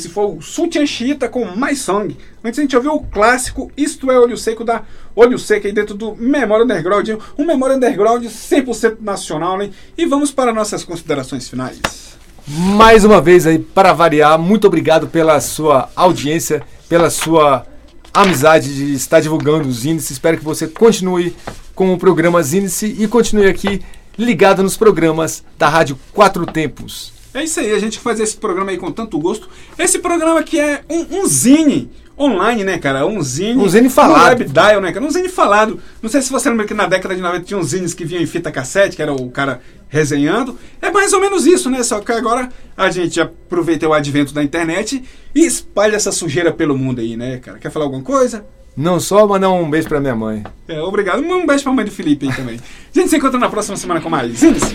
Esse foi o Sutian Chita com Mais Song. Antes a gente ouviu o clássico Isto é Olho Seco da Olho Seco aí dentro do Memória Underground. Um Memória Underground 100% nacional, né? E vamos para nossas considerações finais. Mais uma vez aí, para variar, muito obrigado pela sua audiência, pela sua amizade de estar divulgando os índices. Espero que você continue com o programa Índice e continue aqui ligado nos programas da Rádio Quatro Tempos. É isso aí, a gente faz esse programa aí com tanto gosto. Esse programa aqui é um, um zine online, né, cara? Um zine. Um zine falado. Um web dial, né, cara? Um zine falado. Não sei se você lembra que na década de 90 tinha uns zines que vinham em fita cassete, que era o cara resenhando. É mais ou menos isso, né? Só que agora a gente aproveita o advento da internet e espalha essa sujeira pelo mundo aí, né, cara? Quer falar alguma coisa? Não só mandar um beijo pra minha mãe. É, obrigado. Um beijo pra mãe do Felipe aí também. A gente se encontra na próxima semana com mais Índice.